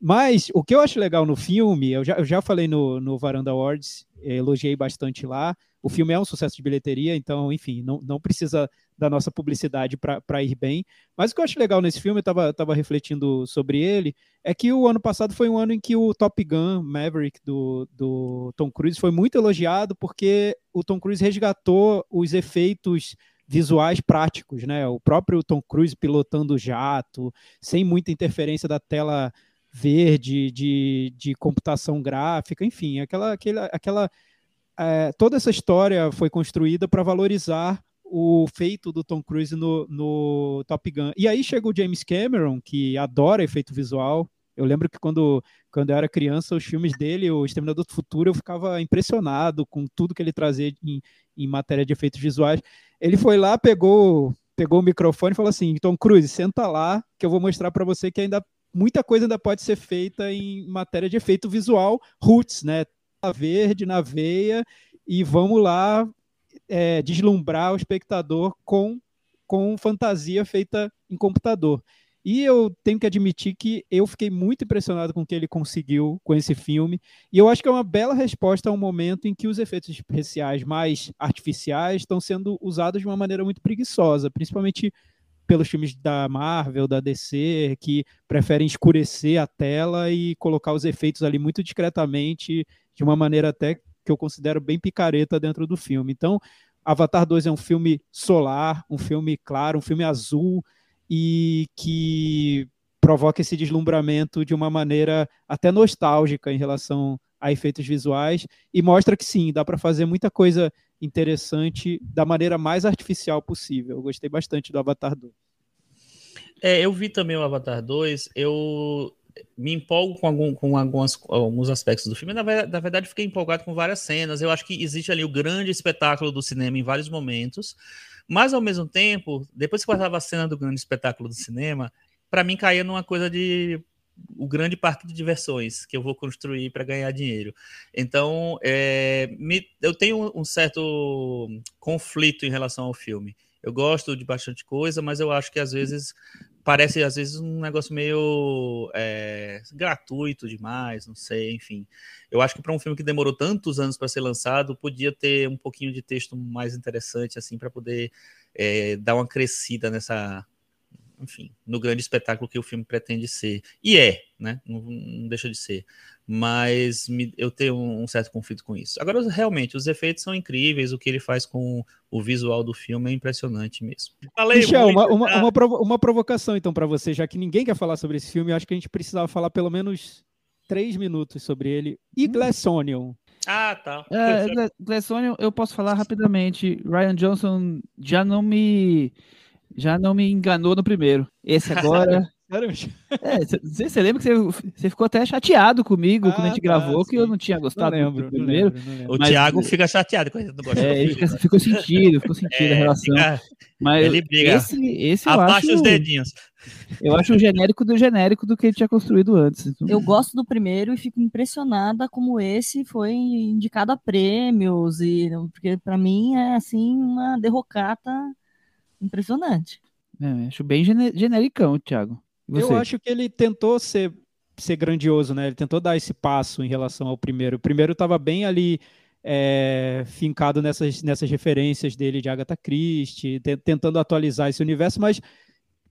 Mas o que eu acho legal no filme, eu já, eu já falei no, no Varanda Awards, eh, elogiei bastante lá. O filme é um sucesso de bilheteria, então, enfim, não, não precisa da nossa publicidade para ir bem. Mas o que eu acho legal nesse filme, eu estava tava refletindo sobre ele, é que o ano passado foi um ano em que o Top Gun Maverick do, do Tom Cruise foi muito elogiado, porque o Tom Cruise resgatou os efeitos visuais práticos, né? O próprio Tom Cruise pilotando o jato, sem muita interferência da tela verde, de, de computação gráfica, enfim, aquela, aquela, aquela é, toda essa história foi construída para valorizar o feito do Tom Cruise no, no Top Gun. E aí chega o James Cameron, que adora efeito visual. Eu lembro que quando, quando eu era criança, os filmes dele, o Exterminador do Futuro, eu ficava impressionado com tudo que ele trazia em, em matéria de efeitos visuais. Ele foi lá, pegou, pegou o microfone e falou assim: Tom Cruise, senta lá, que eu vou mostrar para você que ainda muita coisa ainda pode ser feita em matéria de efeito visual, roots, né? Verde na veia e vamos lá é, deslumbrar o espectador com, com fantasia feita em computador. E eu tenho que admitir que eu fiquei muito impressionado com o que ele conseguiu com esse filme. E eu acho que é uma bela resposta a um momento em que os efeitos especiais mais artificiais estão sendo usados de uma maneira muito preguiçosa, principalmente pelos filmes da Marvel, da DC, que preferem escurecer a tela e colocar os efeitos ali muito discretamente, de uma maneira até que eu considero bem picareta dentro do filme. Então, Avatar 2 é um filme solar, um filme claro, um filme azul e que provoca esse deslumbramento de uma maneira até nostálgica em relação a efeitos visuais e mostra que sim, dá para fazer muita coisa interessante da maneira mais artificial possível. Eu gostei bastante do Avatar 2. É, eu vi também o Avatar 2, eu me empolgo com, algum, com algumas, alguns aspectos do filme. Na, na verdade, fiquei empolgado com várias cenas. Eu acho que existe ali o grande espetáculo do cinema em vários momentos. Mas, ao mesmo tempo, depois que passava a cena do grande espetáculo do cinema, para mim caía numa coisa de o grande parque de diversões que eu vou construir para ganhar dinheiro. Então, é, me, eu tenho um certo conflito em relação ao filme. Eu gosto de bastante coisa, mas eu acho que às vezes parece às vezes um negócio meio é, gratuito demais, não sei, enfim. Eu acho que para um filme que demorou tantos anos para ser lançado, podia ter um pouquinho de texto mais interessante assim para poder é, dar uma crescida nessa enfim, no grande espetáculo que o filme pretende ser. E é, né? Não, não deixa de ser. Mas me, eu tenho um, um, certo conflito com isso. Agora, realmente, os efeitos são incríveis, o que ele faz com o visual do filme é impressionante mesmo. Falei Michel, muito, uma, uma, tá? uma, provo uma, provocação, então, para você, já que ninguém quer falar sobre esse filme, eu acho que a gente precisava falar pelo menos três minutos sobre ele. E hum. Glass Onion? Ah, tá. É, Glass Onion, eu posso falar rapidamente. Ryan Johnson já não me já não me enganou no primeiro. Esse agora. é, você lembra que você, você, ficou até chateado comigo ah, quando a gente tá, gravou, sim. que eu não tinha gostado não lembro, do primeiro. Não lembro, não lembro. O Thiago fica chateado quando a gente não gosta. É, ele fica, ficou sentido, ficou sentido é, a relação. Fica, mas ele briga. Esse, esse Abaixa acho, os dedinhos. Eu acho o genérico do genérico do que ele tinha construído antes. Então... Eu gosto do primeiro e fico impressionada como esse foi indicado a prêmios, e porque para mim é assim uma derrocata Impressionante. É, acho bem genericão, Thiago. Eu acho que ele tentou ser, ser grandioso, né? Ele tentou dar esse passo em relação ao primeiro. O primeiro estava bem ali é, fincado nessas, nessas referências dele de Agatha Christie, tentando atualizar esse universo, mas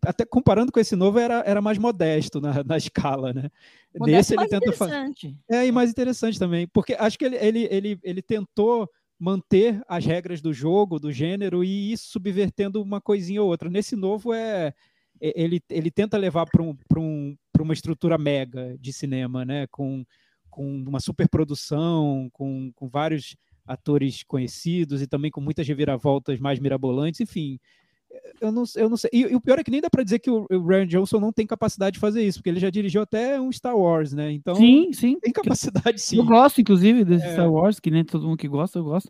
até comparando com esse novo, era, era mais modesto na, na escala, né? Modesto Nesse ele tenta fazer. É, e mais interessante também, porque acho que ele, ele, ele, ele tentou manter as regras do jogo, do gênero, e isso subvertendo uma coisinha ou outra. Nesse novo, é, é ele, ele tenta levar para um, um, uma estrutura mega de cinema, né? com, com uma superprodução, com, com vários atores conhecidos e também com muitas reviravoltas mais mirabolantes, enfim eu não, eu não sei. E, e, o pior é que nem dá para dizer que o, o Ryan Johnson não tem capacidade de fazer isso, porque ele já dirigiu até um Star Wars, né? Então, sim, sim. Tem capacidade sim. Eu gosto, inclusive, desse é. Star Wars, que nem todo mundo que gosta, eu gosto.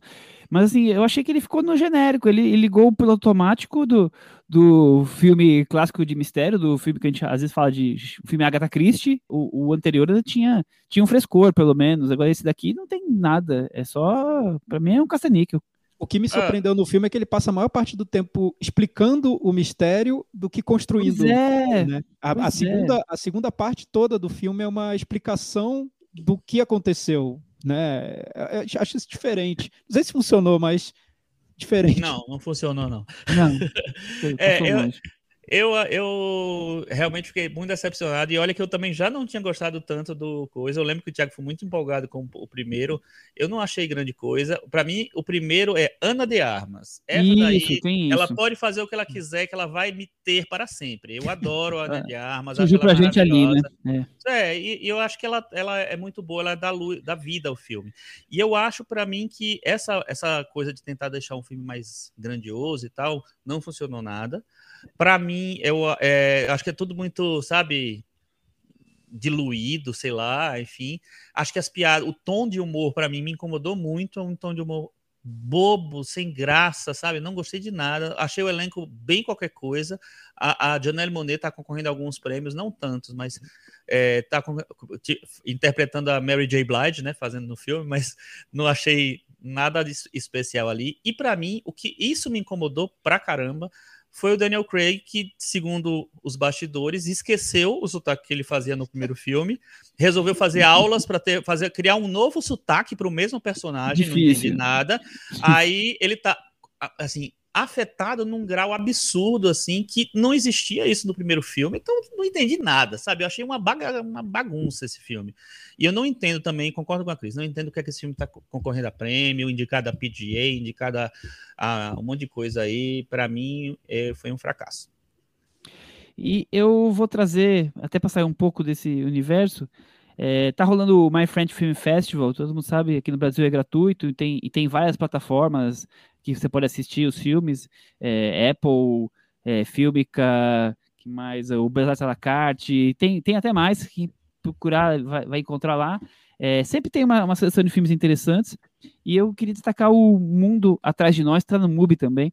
Mas assim, eu achei que ele ficou no genérico. Ele, ele ligou o piloto automático do, do filme clássico de mistério, do filme que a gente às vezes fala de filme Agatha Christie. O, o anterior tinha, tinha um frescor, pelo menos. Agora esse daqui não tem nada. É só. Pra mim é um caça-níquel. O que me ah. surpreendeu no filme é que ele passa a maior parte do tempo explicando o mistério do que construindo. Pois é, né? a, a, segunda, é. a segunda parte toda do filme é uma explicação do que aconteceu. Né? Eu acho isso diferente. Não sei se funcionou, mas diferente. Não, não funcionou, não. Não. é, eu, eu, eu realmente fiquei muito decepcionado. E olha que eu também já não tinha gostado tanto do coisa. Eu lembro que o Thiago foi muito empolgado com o primeiro. Eu não achei grande coisa. Para mim, o primeiro é Ana de Armas. Essa isso, daí, ela pode fazer o que ela quiser, que ela vai me ter para sempre. Eu adoro a Ana de Armas. Surgiu pra gente ali, né? É, é e, e, eu acho que ela, ela é muito boa, ela dá, luz, dá vida ao filme. E eu acho para mim que essa, essa coisa de tentar deixar um filme mais grandioso e tal, não funcionou nada. Para mim, eu é, acho que é tudo muito, sabe, diluído, sei lá, enfim. Acho que as piadas, o tom de humor para mim me incomodou muito, é um tom de humor bobo, sem graça, sabe? Não gostei de nada. Achei o elenco bem qualquer coisa. A, a Janelle Monet tá concorrendo a alguns prêmios, não tantos, mas é, tá com, interpretando a Mary J. Blige, né? Fazendo no filme, mas não achei nada especial ali. E para mim, o que isso me incomodou pra caramba foi o Daniel Craig que, segundo os bastidores, esqueceu o sotaque que ele fazia no primeiro filme, resolveu fazer aulas para fazer criar um novo sotaque para o mesmo personagem, Difícil. não entendi nada. Aí ele tá assim, afetado num grau absurdo, assim, que não existia isso no primeiro filme, então não entendi nada, sabe? Eu achei uma, baga uma bagunça esse filme. E eu não entendo também, concordo com a Cris, não entendo o que é que esse filme está concorrendo a prêmio, indicado a PGA, indicado a, a um monte de coisa aí. Para mim, é, foi um fracasso. E eu vou trazer, até para sair um pouco desse universo, é, tá rolando o My Friend Film Festival, todo mundo sabe, aqui no Brasil é gratuito e tem, e tem várias plataformas que você pode assistir os filmes, é, Apple, é, Filmica, que mais, o Belas à la carte, tem, tem até mais que procurar, vai, vai encontrar lá. É, sempre tem uma, uma, seleção de filmes interessantes, e eu queria destacar o Mundo Atrás de Nós, está no MUBI também,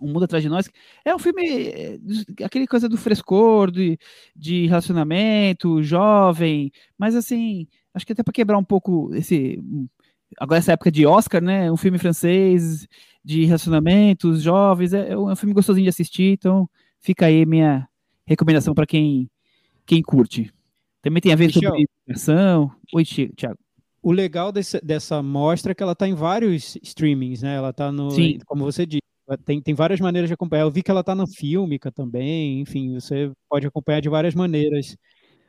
um Mundo Atrás de Nós. É um filme, é, aquele coisa do frescor, de, de relacionamento, jovem, mas assim, acho que até para quebrar um pouco esse. Agora, essa época de Oscar, né? Um filme francês de relacionamentos, jovens, é, é um filme gostosinho de assistir, então fica aí minha recomendação para quem, quem curte. Também tem a ver Michel, sobre. Oi, Thiago. O legal desse, dessa mostra é que ela está em vários streamings, né? Ela está no, Sim. como você disse, tem, tem várias maneiras de acompanhar. Eu vi que ela está na Filmica também, enfim, você pode acompanhar de várias maneiras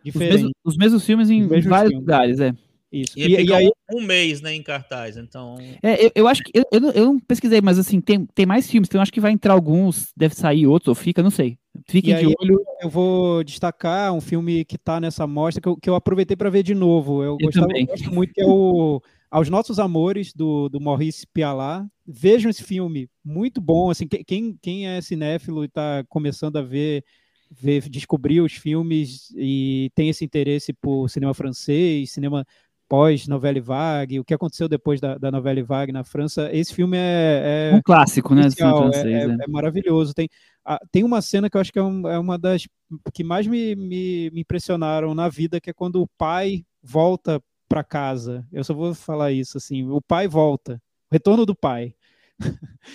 diferentes. Os mesmos, os mesmos filmes em vários filmes. lugares, é. Isso. E, e, e aí um mês, né, em cartaz, então. É, eu, eu acho que eu, eu, não, eu, não, pesquisei, mas assim tem, tem mais filmes, então eu acho que vai entrar alguns, deve sair outros ou fica, não sei. Fiquem de olho. Eu vou destacar um filme que está nessa mostra que eu, que eu aproveitei para ver de novo. Eu, gostava, eu gosto muito que é o aos Nossos Amores, do, do Maurice Pialat. Vejam esse filme, muito bom. Assim, quem, quem é cinéfilo e está começando a ver, ver, descobrir os filmes e tem esse interesse por cinema francês, cinema pós-novela vague, o que aconteceu depois da, da novela vague na França, esse filme é... é um clássico, né? Francês, é, é, é, maravilhoso. Tem, a, tem uma cena que eu acho que é, um, é uma das que mais me, me, me impressionaram na vida, que é quando o pai volta para casa. Eu só vou falar isso assim, o pai volta, o retorno do pai.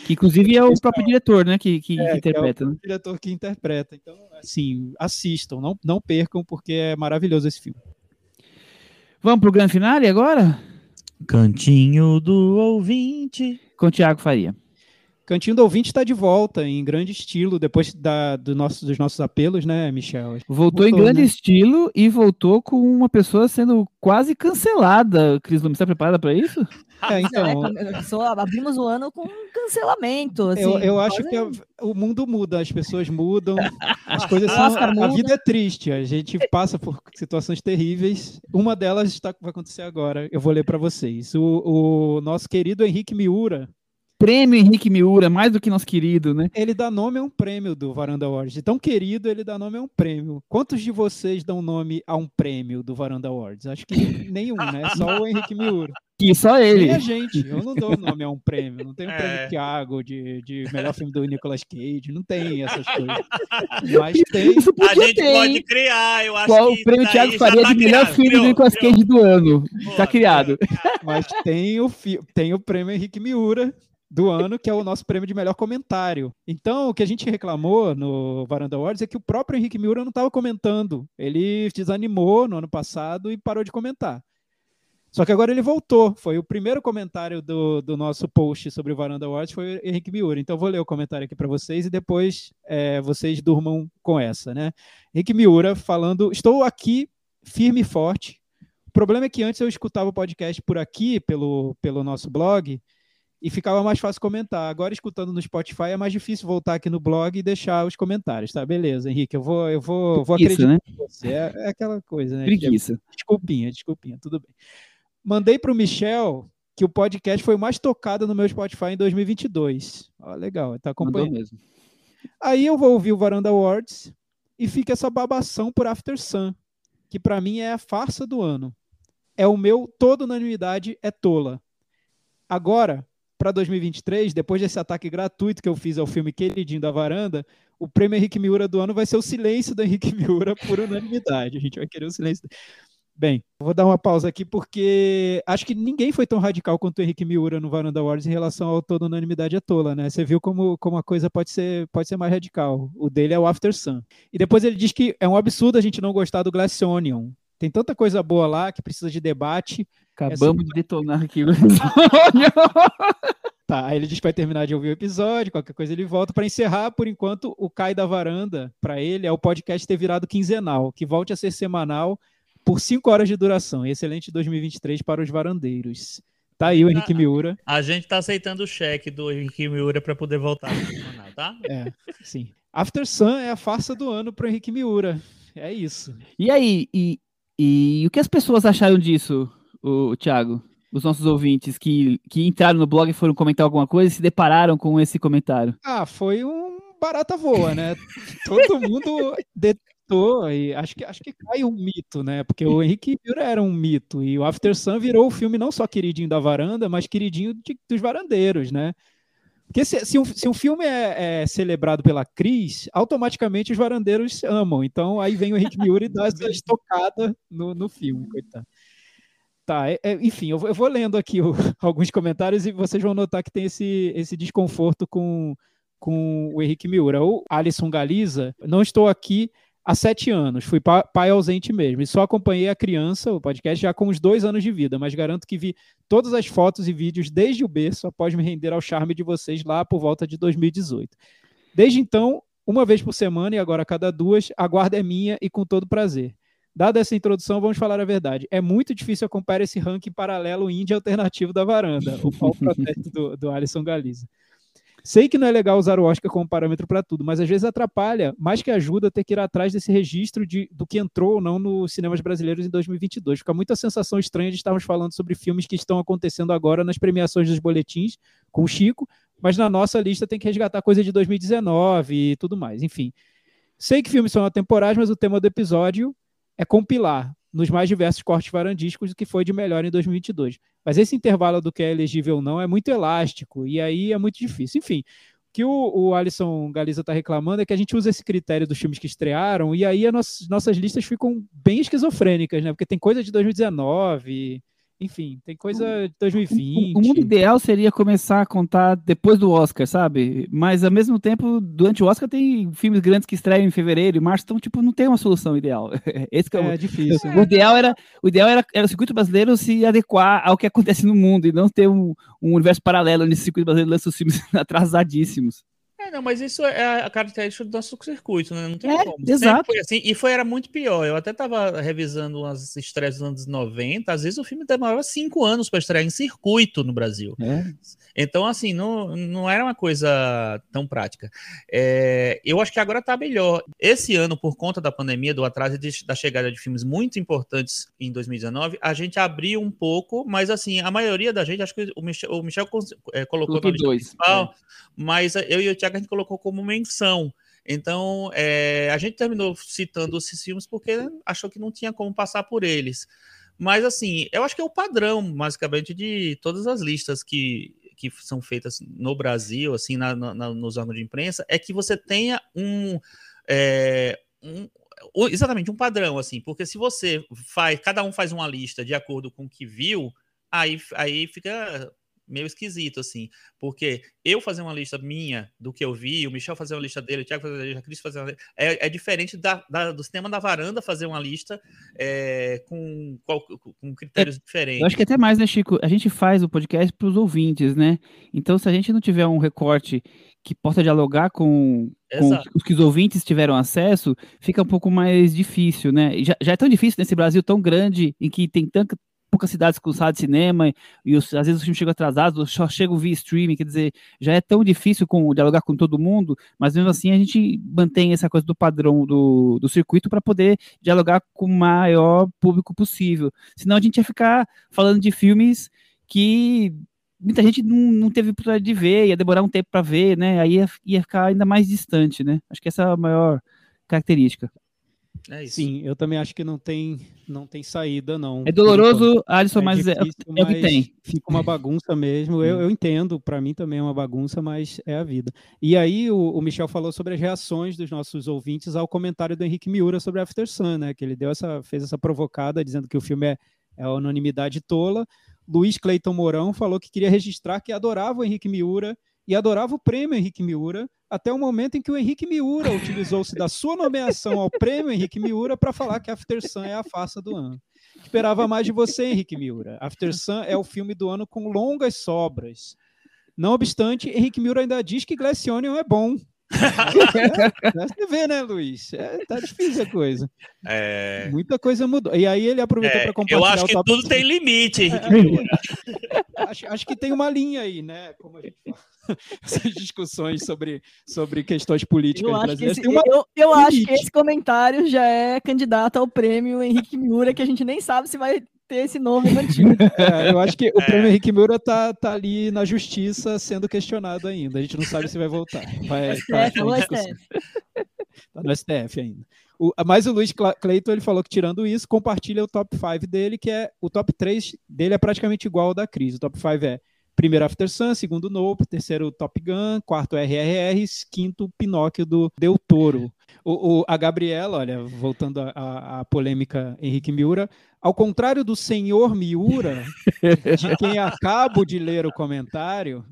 Que inclusive é o próprio diretor, né, que, que, é, que interpreta. Que é o né? diretor que interpreta. Então, assim, assistam, não, não percam, porque é maravilhoso esse filme. Vamos pro grande finale agora? Cantinho do ouvinte. Com o Thiago Faria. Cantinho do Ouvinte está de volta em grande estilo, depois da, do nosso, dos nossos apelos, né, Michel? Voltou, voltou em grande né? estilo e voltou com uma pessoa sendo quase cancelada. Cris Lume, está preparada para isso? É, então. É, abrimos o ano com um cancelamento. Assim, eu, eu acho que a, o mundo muda, as pessoas mudam, as coisas são. A, a vida é triste, a gente passa por situações terríveis. Uma delas está, vai acontecer agora. Eu vou ler para vocês. O, o nosso querido Henrique Miura prêmio Henrique Miura, mais do que nosso querido, né? Ele dá nome a um prêmio do Varanda Awards. De tão querido, ele dá nome a um prêmio. Quantos de vocês dão nome a um prêmio do Varanda Awards? Acho que nenhum, né? Só o Henrique Miura. E só ele. E a gente. Eu não dou nome a um prêmio. Não tem um é. prêmio Thiago de, de melhor filme do Nicolas Cage. Não tem essas coisas. Mas tem. A gente ter, pode criar, eu acho Qual que. o prêmio Thiago Faria tá de melhor filme criou, do Nicolas criou. Cage do ano. Boa, tá criado. Mas tem o, tem o prêmio Henrique Miura do ano, que é o nosso prêmio de melhor comentário. Então, o que a gente reclamou no Varanda Awards é que o próprio Henrique Miura não estava comentando. Ele desanimou no ano passado e parou de comentar. Só que agora ele voltou. Foi o primeiro comentário do, do nosso post sobre o Varanda Awards, foi Henrique Miura. Então, vou ler o comentário aqui para vocês e depois é, vocês durmam com essa, né? Henrique Miura falando: Estou aqui firme e forte. O problema é que antes eu escutava o podcast por aqui, pelo, pelo nosso blog, e ficava mais fácil comentar. Agora, escutando no Spotify, é mais difícil voltar aqui no blog e deixar os comentários, tá? Beleza, Henrique, eu vou, eu vou, vou acreditar né? em você. É, é, aquela coisa, né? Preguiça. É, desculpinha, desculpinha, tudo bem. Mandei para o Michel que o podcast foi mais tocado no meu Spotify em 2022. Ó, legal, tá acompanhando. mesmo. Aí eu vou ouvir o Varanda Awards e fica essa babação por After Sun, que para mim é a farsa do ano. É o meu toda unanimidade é tola. Agora, para 2023, depois desse ataque gratuito que eu fiz ao filme Queridinho da Varanda, o prêmio Henrique Miura do ano vai ser o silêncio do Henrique Miura por unanimidade. A gente vai querer o silêncio. Bem, vou dar uma pausa aqui porque acho que ninguém foi tão radical quanto o Henrique Miura no Varanda Awards em relação ao toda unanimidade é tola, né? Você viu como, como a coisa pode ser, pode ser mais radical. O dele é o After Sun. E depois ele diz que é um absurdo a gente não gostar do Glass Onion. Tem tanta coisa boa lá que precisa de debate. Acabamos Essa... de detonar aqui. Tá, aí ele diz que vai terminar de ouvir o episódio, qualquer coisa ele volta. Para encerrar, por enquanto, o Cai da Varanda, para ele, é o podcast ter virado quinzenal, que volte a ser semanal por cinco horas de duração. Excelente 2023 para os varandeiros. Tá aí o Henrique Miura. A gente tá aceitando o cheque do Henrique Miura para poder voltar semanal, tá? É, sim. After Sun é a farsa do ano para Henrique Miura. É isso. E aí, e, e o que as pessoas acharam disso, o, Thiago? Os nossos ouvintes que, que entraram no blog e foram comentar alguma coisa e se depararam com esse comentário? Ah, foi um barata voa, né? Todo mundo detou e acho que, acho que cai um mito, né? Porque o Henrique Miura era um mito e o After Sun virou o filme não só queridinho da varanda, mas queridinho de, dos varandeiros, né? Porque se, se, um, se um filme é, é, celebrado pela Cris, automaticamente os varandeiros amam. Então aí vem o Henrique Miura e dá essa estocada no, no filme, coitado. Tá, é, é, enfim, eu, eu, vou lendo aqui o, alguns comentários e vocês vão notar que tem esse, esse desconforto com, com o Henrique Miura. O Alisson Galiza, não estou aqui há sete anos, fui pai ausente mesmo, e só acompanhei a criança, o podcast, já com uns dois anos de vida, mas garanto que vi todas as fotos e vídeos desde o berço após me render ao charme de vocês lá por volta de 2018. Desde então, uma vez por semana e agora cada duas, a guarda é minha e com todo prazer. Dada essa introdução, vamos falar a verdade. É muito difícil acompanhar esse ranking paralelo indie alternativo da varanda, o pau protesto do, do Alisson Galiza. Sei que não é legal usar o Oscar como parâmetro para tudo, mas às vezes atrapalha, mais que ajuda, ter que ir atrás desse registro de, do que entrou ou não nos cinemas brasileiros em 2022. Fica muita sensação estranha de estarmos falando sobre filmes que estão acontecendo agora nas premiações dos boletins com o Chico, mas na nossa lista tem que resgatar coisa de 2019 e tudo mais. Enfim, sei que filmes são atemporais, mas o tema do episódio é compilar nos mais diversos cortes varandísticos o que foi de melhor em 2022. Mas esse intervalo do que é elegível ou não é muito elástico, e aí é muito difícil. Enfim, o que o, o Alisson Galiza está reclamando é que a gente usa esse critério dos filmes que estrearam, e aí as nossas listas ficam bem esquizofrênicas, né? Porque tem coisa de 2019 enfim, tem coisa de 2020. O, o, mundo ideal seria começar a contar depois do Oscar, sabe? Mas ao mesmo tempo, durante o Oscar tem filmes grandes que estreiam em fevereiro e março, então tipo não tem uma solução ideal. Esse é, é o, difícil. O ideal era o ideal era, era o circuito brasileiro se adequar ao que acontece no mundo e não ter um, um universo paralelo onde o circuito brasileiro lança os filmes atrasadíssimos. É, não, mas isso é a característica do nosso circuito, né? Não tem é, como. Exato. Foi assim, e foi, era muito pior. Eu até tava revisando umas estreias dos anos 90. Às vezes o filme demorava cinco anos para estrear em circuito no Brasil. É. Então, assim, não, não era uma coisa tão prática. É, eu acho que agora tá melhor. Esse ano, por conta da pandemia, do atraso de, da chegada de filmes muito importantes em 2019, a gente abriu um pouco, mas assim, a maioria da gente, acho que o Michel, o Michel é, colocou no dois, principal, é. mas eu e o Thiago a gente colocou como menção. Então, é, a gente terminou citando esses filmes porque achou que não tinha como passar por eles. Mas, assim, eu acho que é o padrão, basicamente, de todas as listas que, que são feitas no Brasil, assim, na, na, nos órgãos de imprensa, é que você tenha um, é, um, exatamente um padrão, assim, porque se você faz, cada um faz uma lista de acordo com o que viu, aí, aí fica meio esquisito, assim, porque eu fazer uma lista minha do que eu vi, o Michel fazer uma lista dele, o Thiago fazer uma lista, a Cris fazer uma lista, é, é diferente da, da, do cinema da varanda fazer uma lista é, com, com critérios é, diferentes. Eu acho que até mais, né, Chico? A gente faz o podcast para os ouvintes, né? Então, se a gente não tiver um recorte que possa dialogar com, com os que os ouvintes tiveram acesso, fica um pouco mais difícil, né? Já, já é tão difícil nesse Brasil tão grande, em que tem tanta, poucas cidades com sala de cinema e os, às vezes os filmes chegam atrasados, só chegam via streaming, quer dizer, já é tão difícil com, dialogar com todo mundo, mas mesmo assim a gente mantém essa coisa do padrão do, do circuito para poder dialogar com o maior público possível. Senão a gente ia ficar falando de filmes que muita gente não, não teve oportunidade de ver, ia demorar um tempo para ver, né? Aí ia, ia ficar ainda mais distante, né? Acho que essa é a maior característica. É isso. Sim, eu também acho que não tem, não tem saída, não. É doloroso, Alisson, é mas, difícil, é, é, o que tem. Fica uma bagunça mesmo. Eu, eu entendo, para mim também é uma bagunça, mas é a vida. E aí o, o, Michel falou sobre as reações dos nossos ouvintes ao comentário do Henrique Miura sobre After Sun, né? Que ele deu essa, fez essa provocada dizendo que o filme é, é anonimidade tola. Luiz Cleiton Mourão falou que queria registrar que adorava o Henrique Miura e adorava o prêmio Henrique Miura, até o momento em que o Henrique Miura utilizou-se da sua nomeação ao prêmio Henrique Miura para falar que After Sun é a farsa do ano. Esperava mais de você, Henrique Miura. After Sun é o filme do ano com longas sobras. Não obstante, Henrique Miura ainda diz que Glass Onion é bom. é, você vê, né, Luiz? É, tá difícil a coisa. É... Muita coisa mudou. E aí ele aproveitou É, para compartilhar eu acho que tudo tem limite, Henrique Miura. acho, acho que tem uma linha aí, né? Como a gente fala. Essas discussões sobre, sobre questões políticas Eu acho, que brasileiras. esse, uma- eu, eu acho que esse comentário já é candidato ao prêmio Henrique Miura, que a gente nem sabe se vai ter esse nome mantido. é, eu acho que o prêmio Henrique Miura tá, tá ali na justiça sendo questionado ainda. A gente não sabe se vai voltar. Vai, tá- STF, tá discussão. STF. Tá no STF ainda. O- mas o Luiz Cleiton ele falou que, tirando isso, compartilha o top 5 dele, que é o top 3 dele é praticamente igual ao da Cris. O top 5 é primeiro After Sun, segundo Nope, terceiro Top Gun, quarto RRR, quinto Pinóquio do Del Toro. O, o- a Gabriela, olha, voltando à- polêmica Henrique Miura, ao contrário do senhor Miura, de quem acabo de ler o comentário,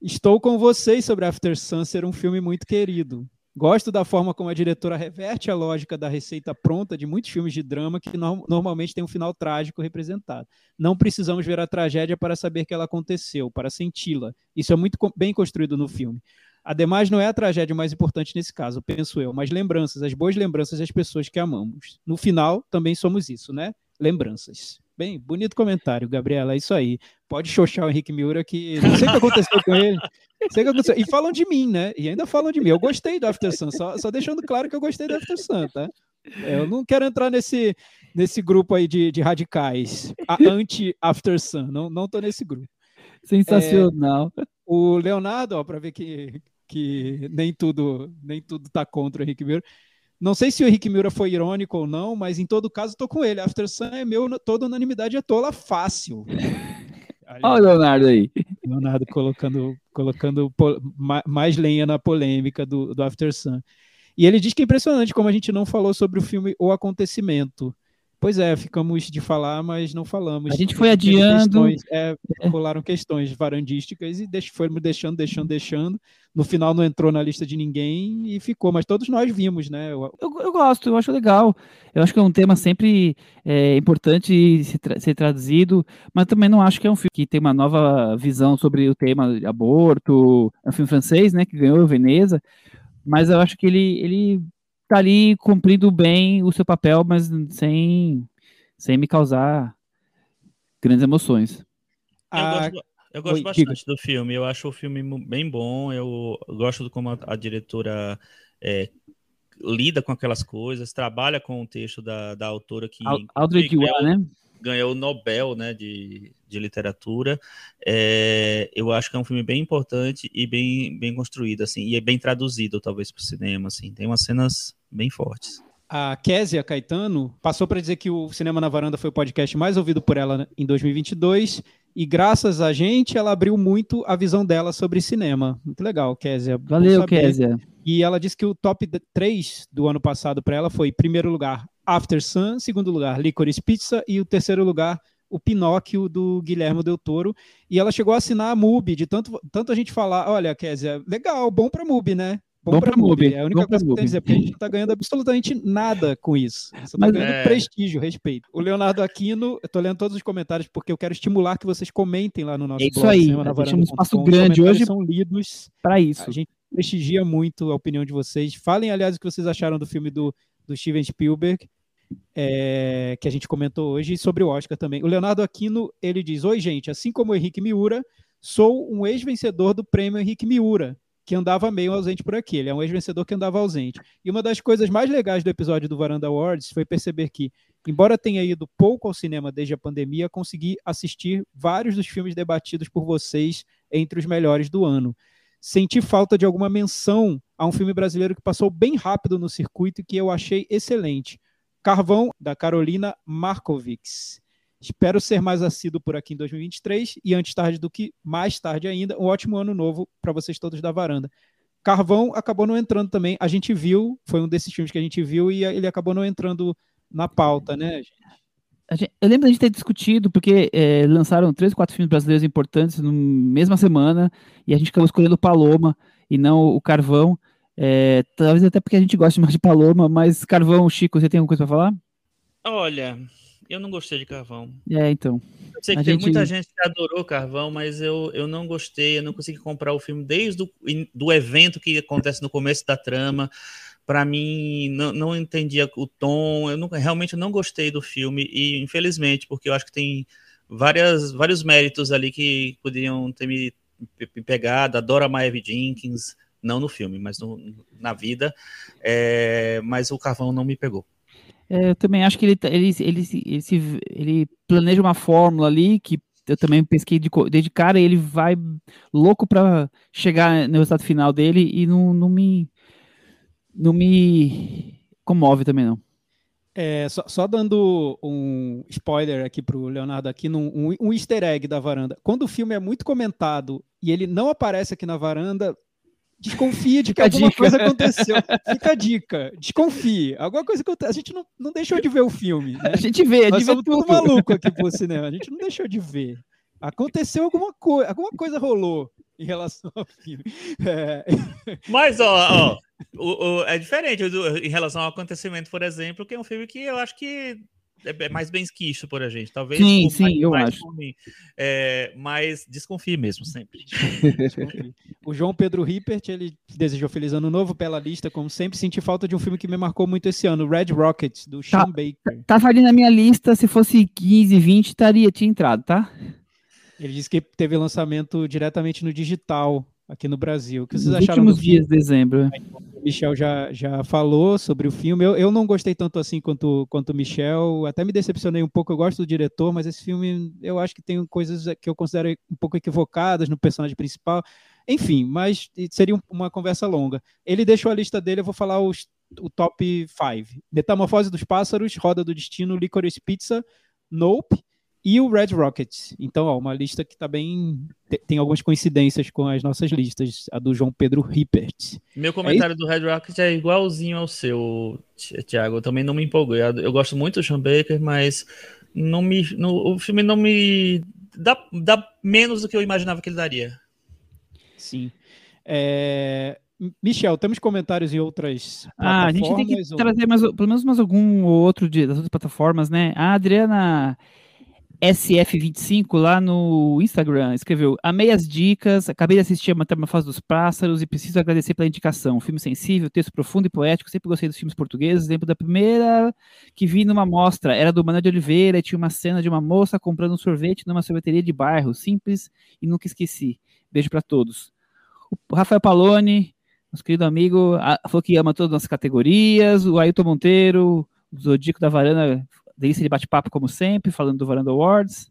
estou com vocês sobre After Sun ser um filme muito querido. Gosto da forma como a diretora reverte a lógica da receita pronta de muitos filmes de drama que no- normalmente tem um final trágico representado. Não precisamos ver a tragédia para saber que ela aconteceu, para senti-la. Isso é muito co- bem construído no filme. Ademais, não é a tragédia mais importante nesse caso, penso eu, mas lembranças, as boas lembranças das pessoas que amamos. No final, também somos isso, né? Lembranças. Bem, bonito comentário, Gabriela, é isso aí. Pode xoxar o Henrique Miura que não sei o que aconteceu com ele. Sei o que aconteceu. E falam de mim, né? E ainda falam de mim. Eu gostei do After Sun, só, só deixando claro que eu gostei do After Sun, tá? É, Eu não quero entrar nesse, nesse grupo aí de, de radicais, anti-After Sun. Não, não tô nesse grupo. Sensacional. O Leonardo, ó, para ver que, que nem tudo nem tudo tá contra o Henrique Miura. Não sei se o Henrique Miura foi irônico ou não, mas em todo caso tô com ele. After Sun é meu, toda unanimidade é tola fácil. Olha o Leonardo aí. Leonardo colocando, colocando mais lenha na polêmica do, do After Sun. E ele diz que é impressionante como a gente não falou sobre o filme O Acontecimento. Pois é, ficamos de falar, mas não falamos. A gente foi adiando. Questões, é, rolaram questões varandísticas e deix, fomos deixando, deixando, deixando. No final não entrou na lista de ninguém e ficou, mas todos nós vimos, né? Eu, eu gosto, eu acho legal. Eu acho que é um tema sempre é, importante se tra- ser traduzido, mas também não acho que é um filme que tem uma nova visão sobre o tema de aborto. É um filme francês, né, que ganhou Veneza, mas eu acho que ele, ele tá ali cumprindo bem o seu papel, mas sem, sem me causar grandes emoções. Eu a- gosto, eu gosto Oi, bastante do filme. Eu acho o filme bem bom. Eu gosto de como a, a diretora é, lida com aquelas coisas, trabalha com o texto da, da autora que Al- Audrey inclusive, Diwan, ganhou, né? Ganhou o Nobel né, de, de literatura. É, eu acho que é um filme bem importante e bem, bem construído, assim, e é bem traduzido, talvez, para o cinema. Assim. Tem umas cenas bem fortes. A Késia Caetano passou para dizer que o Cinema na Varanda foi o podcast mais ouvido por ela em 2022 e graças a gente ela abriu muito a visão dela sobre cinema. Muito legal, Késia. Valeu. Kézia. E ela disse que o top 3 do ano passado para ela foi, em primeiro lugar, After Sun, segundo lugar, Licorice Pizza e o terceiro lugar, o Pinóquio do Guilherme Del Toro. E ela chegou a assinar a MUBI, de tanto, tanto a gente falar, olha, Kézia, legal, bom para MUBI, né? Bom pra MUBI, É a única bom pra coisa que eu tenho a MUBI. dizer, porque a gente não tá ganhando absolutamente nada com isso. Você tá Mas- ganhando É. prestígio, respeito. O Leonardo Aquino, eu tô lendo todos os comentários porque eu quero estimular que vocês comentem lá no nosso É isso blog, aí, cinemanavaranda.com. deixamos um espaço grande hoje. são lidos Para isso. a gente prestigia muito a opinião de vocês. Falem, aliás, o que vocês acharam do filme do, do Steven Spielberg, é, que a gente comentou hoje, e sobre o Oscar também. O Leonardo Aquino, ele diz, Oi, gente, assim como o Henrique Miura, sou um ex-vencedor do prêmio Henrique Miura, que andava meio ausente por aqui. Ele é um ex-vencedor que andava ausente. E uma das coisas mais legais do episódio do Varanda Awards foi perceber que, embora tenha ido pouco ao cinema desde a pandemia, consegui assistir vários dos filmes debatidos por vocês entre os melhores do ano senti falta de alguma menção a um filme brasileiro que passou bem rápido no circuito e que eu achei excelente. Carvão, da Carolina Markovics. Espero ser mais assíduo por aqui em 2023 e antes tarde do que mais tarde ainda, um ótimo ano novo para vocês todos da varanda. Carvão acabou não entrando também. A gente viu, foi um desses filmes que a gente viu e ele acabou não entrando na pauta, né? A gente- eu lembro da gente ter discutido, porque eh, lançaram três, quatro filmes brasileiros importantes na mesma semana, e a gente acabou escolhendo o Paloma e não o Carvão. Eh, talvez até porque a gente gosta mais de Paloma, mas Carvão, Chico, você tem alguma coisa para falar? Olha, eu não gostei de Carvão. É, então. Eu Sei que tem muita gente que adorou Carvão, mas eu, eu não gostei, eu não consegui comprar o filme desde o do evento que acontece no começo da trama. Para mim, não, não entendia o tom, eu não, realmente não gostei do filme, e infelizmente, porque eu acho que tem várias, vários méritos ali que poderiam ter me, pegado. Adoro a Maeve Jenkins, não no filme, mas no, na vida. É, mas o Carvão não me pegou. É, eu também acho que ele, ele, ele, ele, se, ele planeja uma fórmula ali que eu também pesquei de, cara, ele vai louco para chegar no resultado final dele e não, não me não me comove também não. É, só, só, dando um spoiler aqui para o Leonardo aqui, num, um, um easter egg da varanda. Quando o filme é muito comentado e ele não aparece aqui na varanda, desconfie de que alguma coisa aconteceu. Fica a dica. Desconfie. Alguma coisa aconteceu. A gente não, não deixou de ver o filme. Né? A gente vê, a gente Nós tudo maluco aqui pro cinema. A gente não deixou de ver. Aconteceu alguma coisa, alguma coisa rolou em relação ao filme. É... Mas, ó, ó o, o, é diferente em relação ao acontecimento, por exemplo, que é um filme que eu acho que é, é mais bem quisto por a gente. Talvez sim, sim, mais, eu mais acho. É, mas desconfie mesmo, sempre. o João Pedro Rippert, ele desejou feliz ano novo pela lista, como sempre, senti falta de um filme que me marcou muito esse ano, Red Rocket, do Sean tá, Baker. Tava ali na minha lista, se fosse 15, 20, estaria, tinha entrado, tá? Ele disse que teve lançamento diretamente no digital aqui no Brasil. O que vocês Nos acharam? Últimos dias de dezembro. O Michel já, já falou sobre o filme. Eu, eu não gostei tanto assim quanto, quanto o Michel. Até me decepcionei um pouco. Eu gosto do diretor, mas esse filme eu acho que tem coisas que eu considero um pouco equivocadas no personagem principal. Enfim, mas seria uma conversa longa. Ele deixou a lista dele, eu vou falar os, o top 5. Metamorfose dos Pássaros, Roda do Destino, Licorice Pizza, Nope, e o Red Rocket. Então, ó, uma lista que está bem. Tem algumas coincidências com as nossas listas, a do João Pedro Rippert. Meu comentário é do Red Rocket é igualzinho ao seu, Thiago. Eu também não me empolguei. Eu gosto muito do Sean Baker, mas não me, no, o filme não me. Dá, dá menos do que eu imaginava que ele daria. Sim. É, Michel, temos comentários em outras ah, a gente tem que ou... trazer mais, pelo menos mais algum ou outro de, das outras plataformas, né? A Adriana SF25 lá no Instagram escreveu: Amei as dicas, acabei de assistir a Metamorfose dos Pássaros e preciso agradecer pela indicação. Filme sensível, texto profundo e poético. Sempre gostei dos filmes portugueses. Exemplo da primeira que vi numa mostra era do Manuel de Oliveira e tinha uma cena de uma moça comprando um sorvete numa sorveteria de bairro, simples e nunca esqueci. Beijo para todos. O Rafael Palone, nosso querido amigo, falou que ama todas as categorias. O Ailton Monteiro, o Zodíaco da Varanda delícia de bate-papo, como sempre, falando do Varanda Awards.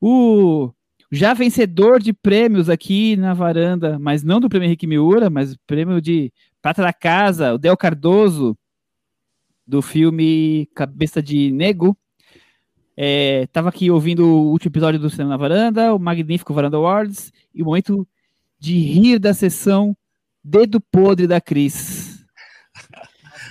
O já vencedor de prêmios aqui na varanda, mas não do prêmio Henrique Miura, mas prêmio de Prata da Casa, o Del Cardoso, do filme Cabeça de Nego. Estava é, aqui ouvindo o último episódio do Cinema na Varanda, o magnífico Varanda Awards, e o momento de rir da sessão Dedo Podre da Cris.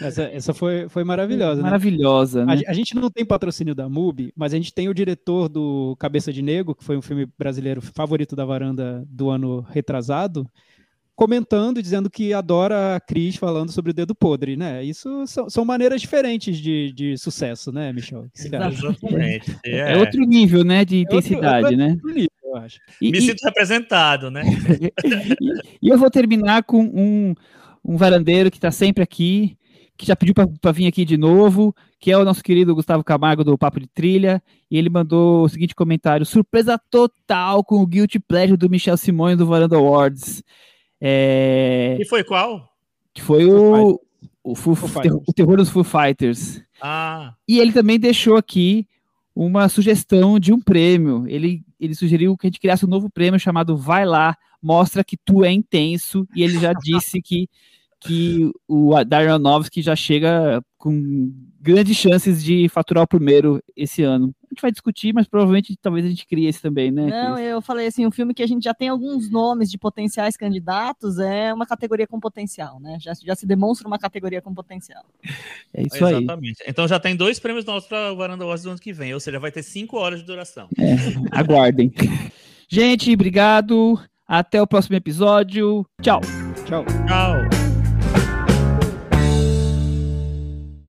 Essa, essa foi, foi maravilhosa. Né? Maravilhosa, né? A, a, gente não tem patrocínio da MUBI, mas a gente tem o diretor do Cabeça de Negro, que foi um filme brasileiro favorito da varanda do ano retrasado, comentando, dizendo que adora a Cris falando sobre o dedo podre, né? Isso são, são maneiras diferentes de, de sucesso, né, Michel? Exatamente. É. é. outro nível, né, de intensidade, é outro, né? Outro nível, eu acho. E, Me e... sinto representado, né? e, e eu vou terminar com um, um varandeiro que está sempre aqui, que já pediu para vir aqui de novo, que é o nosso querido Gustavo Camargo do Papo de Trilha, e ele mandou o seguinte comentário: surpresa total com o Guilty Pleasure do Michel Simões do Varanda Awards. É... E foi qual? Que foi o, o, Foo, Foo o terror dos Foo Fighters. Ah. E ele também deixou aqui uma sugestão de um prêmio. Ele, ele sugeriu que a gente criasse um novo prêmio chamado Vai Lá, Mostra que Tu é Intenso, e ele já disse que que o Darren Aronofsky já chega com grandes chances de faturar o primeiro esse ano. A gente vai discutir, mas provavelmente talvez a gente crie esse também, né? Não, eu falei assim, um filme que a gente já tem alguns nomes de potenciais candidatos é uma categoria com potencial, né? Já, já se demonstra uma categoria com potencial. É isso aí. Exatamente. Então já tem dois prêmios nossos para o Varanda Awards do ano que vem, ou seja, vai ter cinco horas de duração. É, aguardem. gente, obrigado. Até o próximo episódio. Tchau. Tchau. Tchau.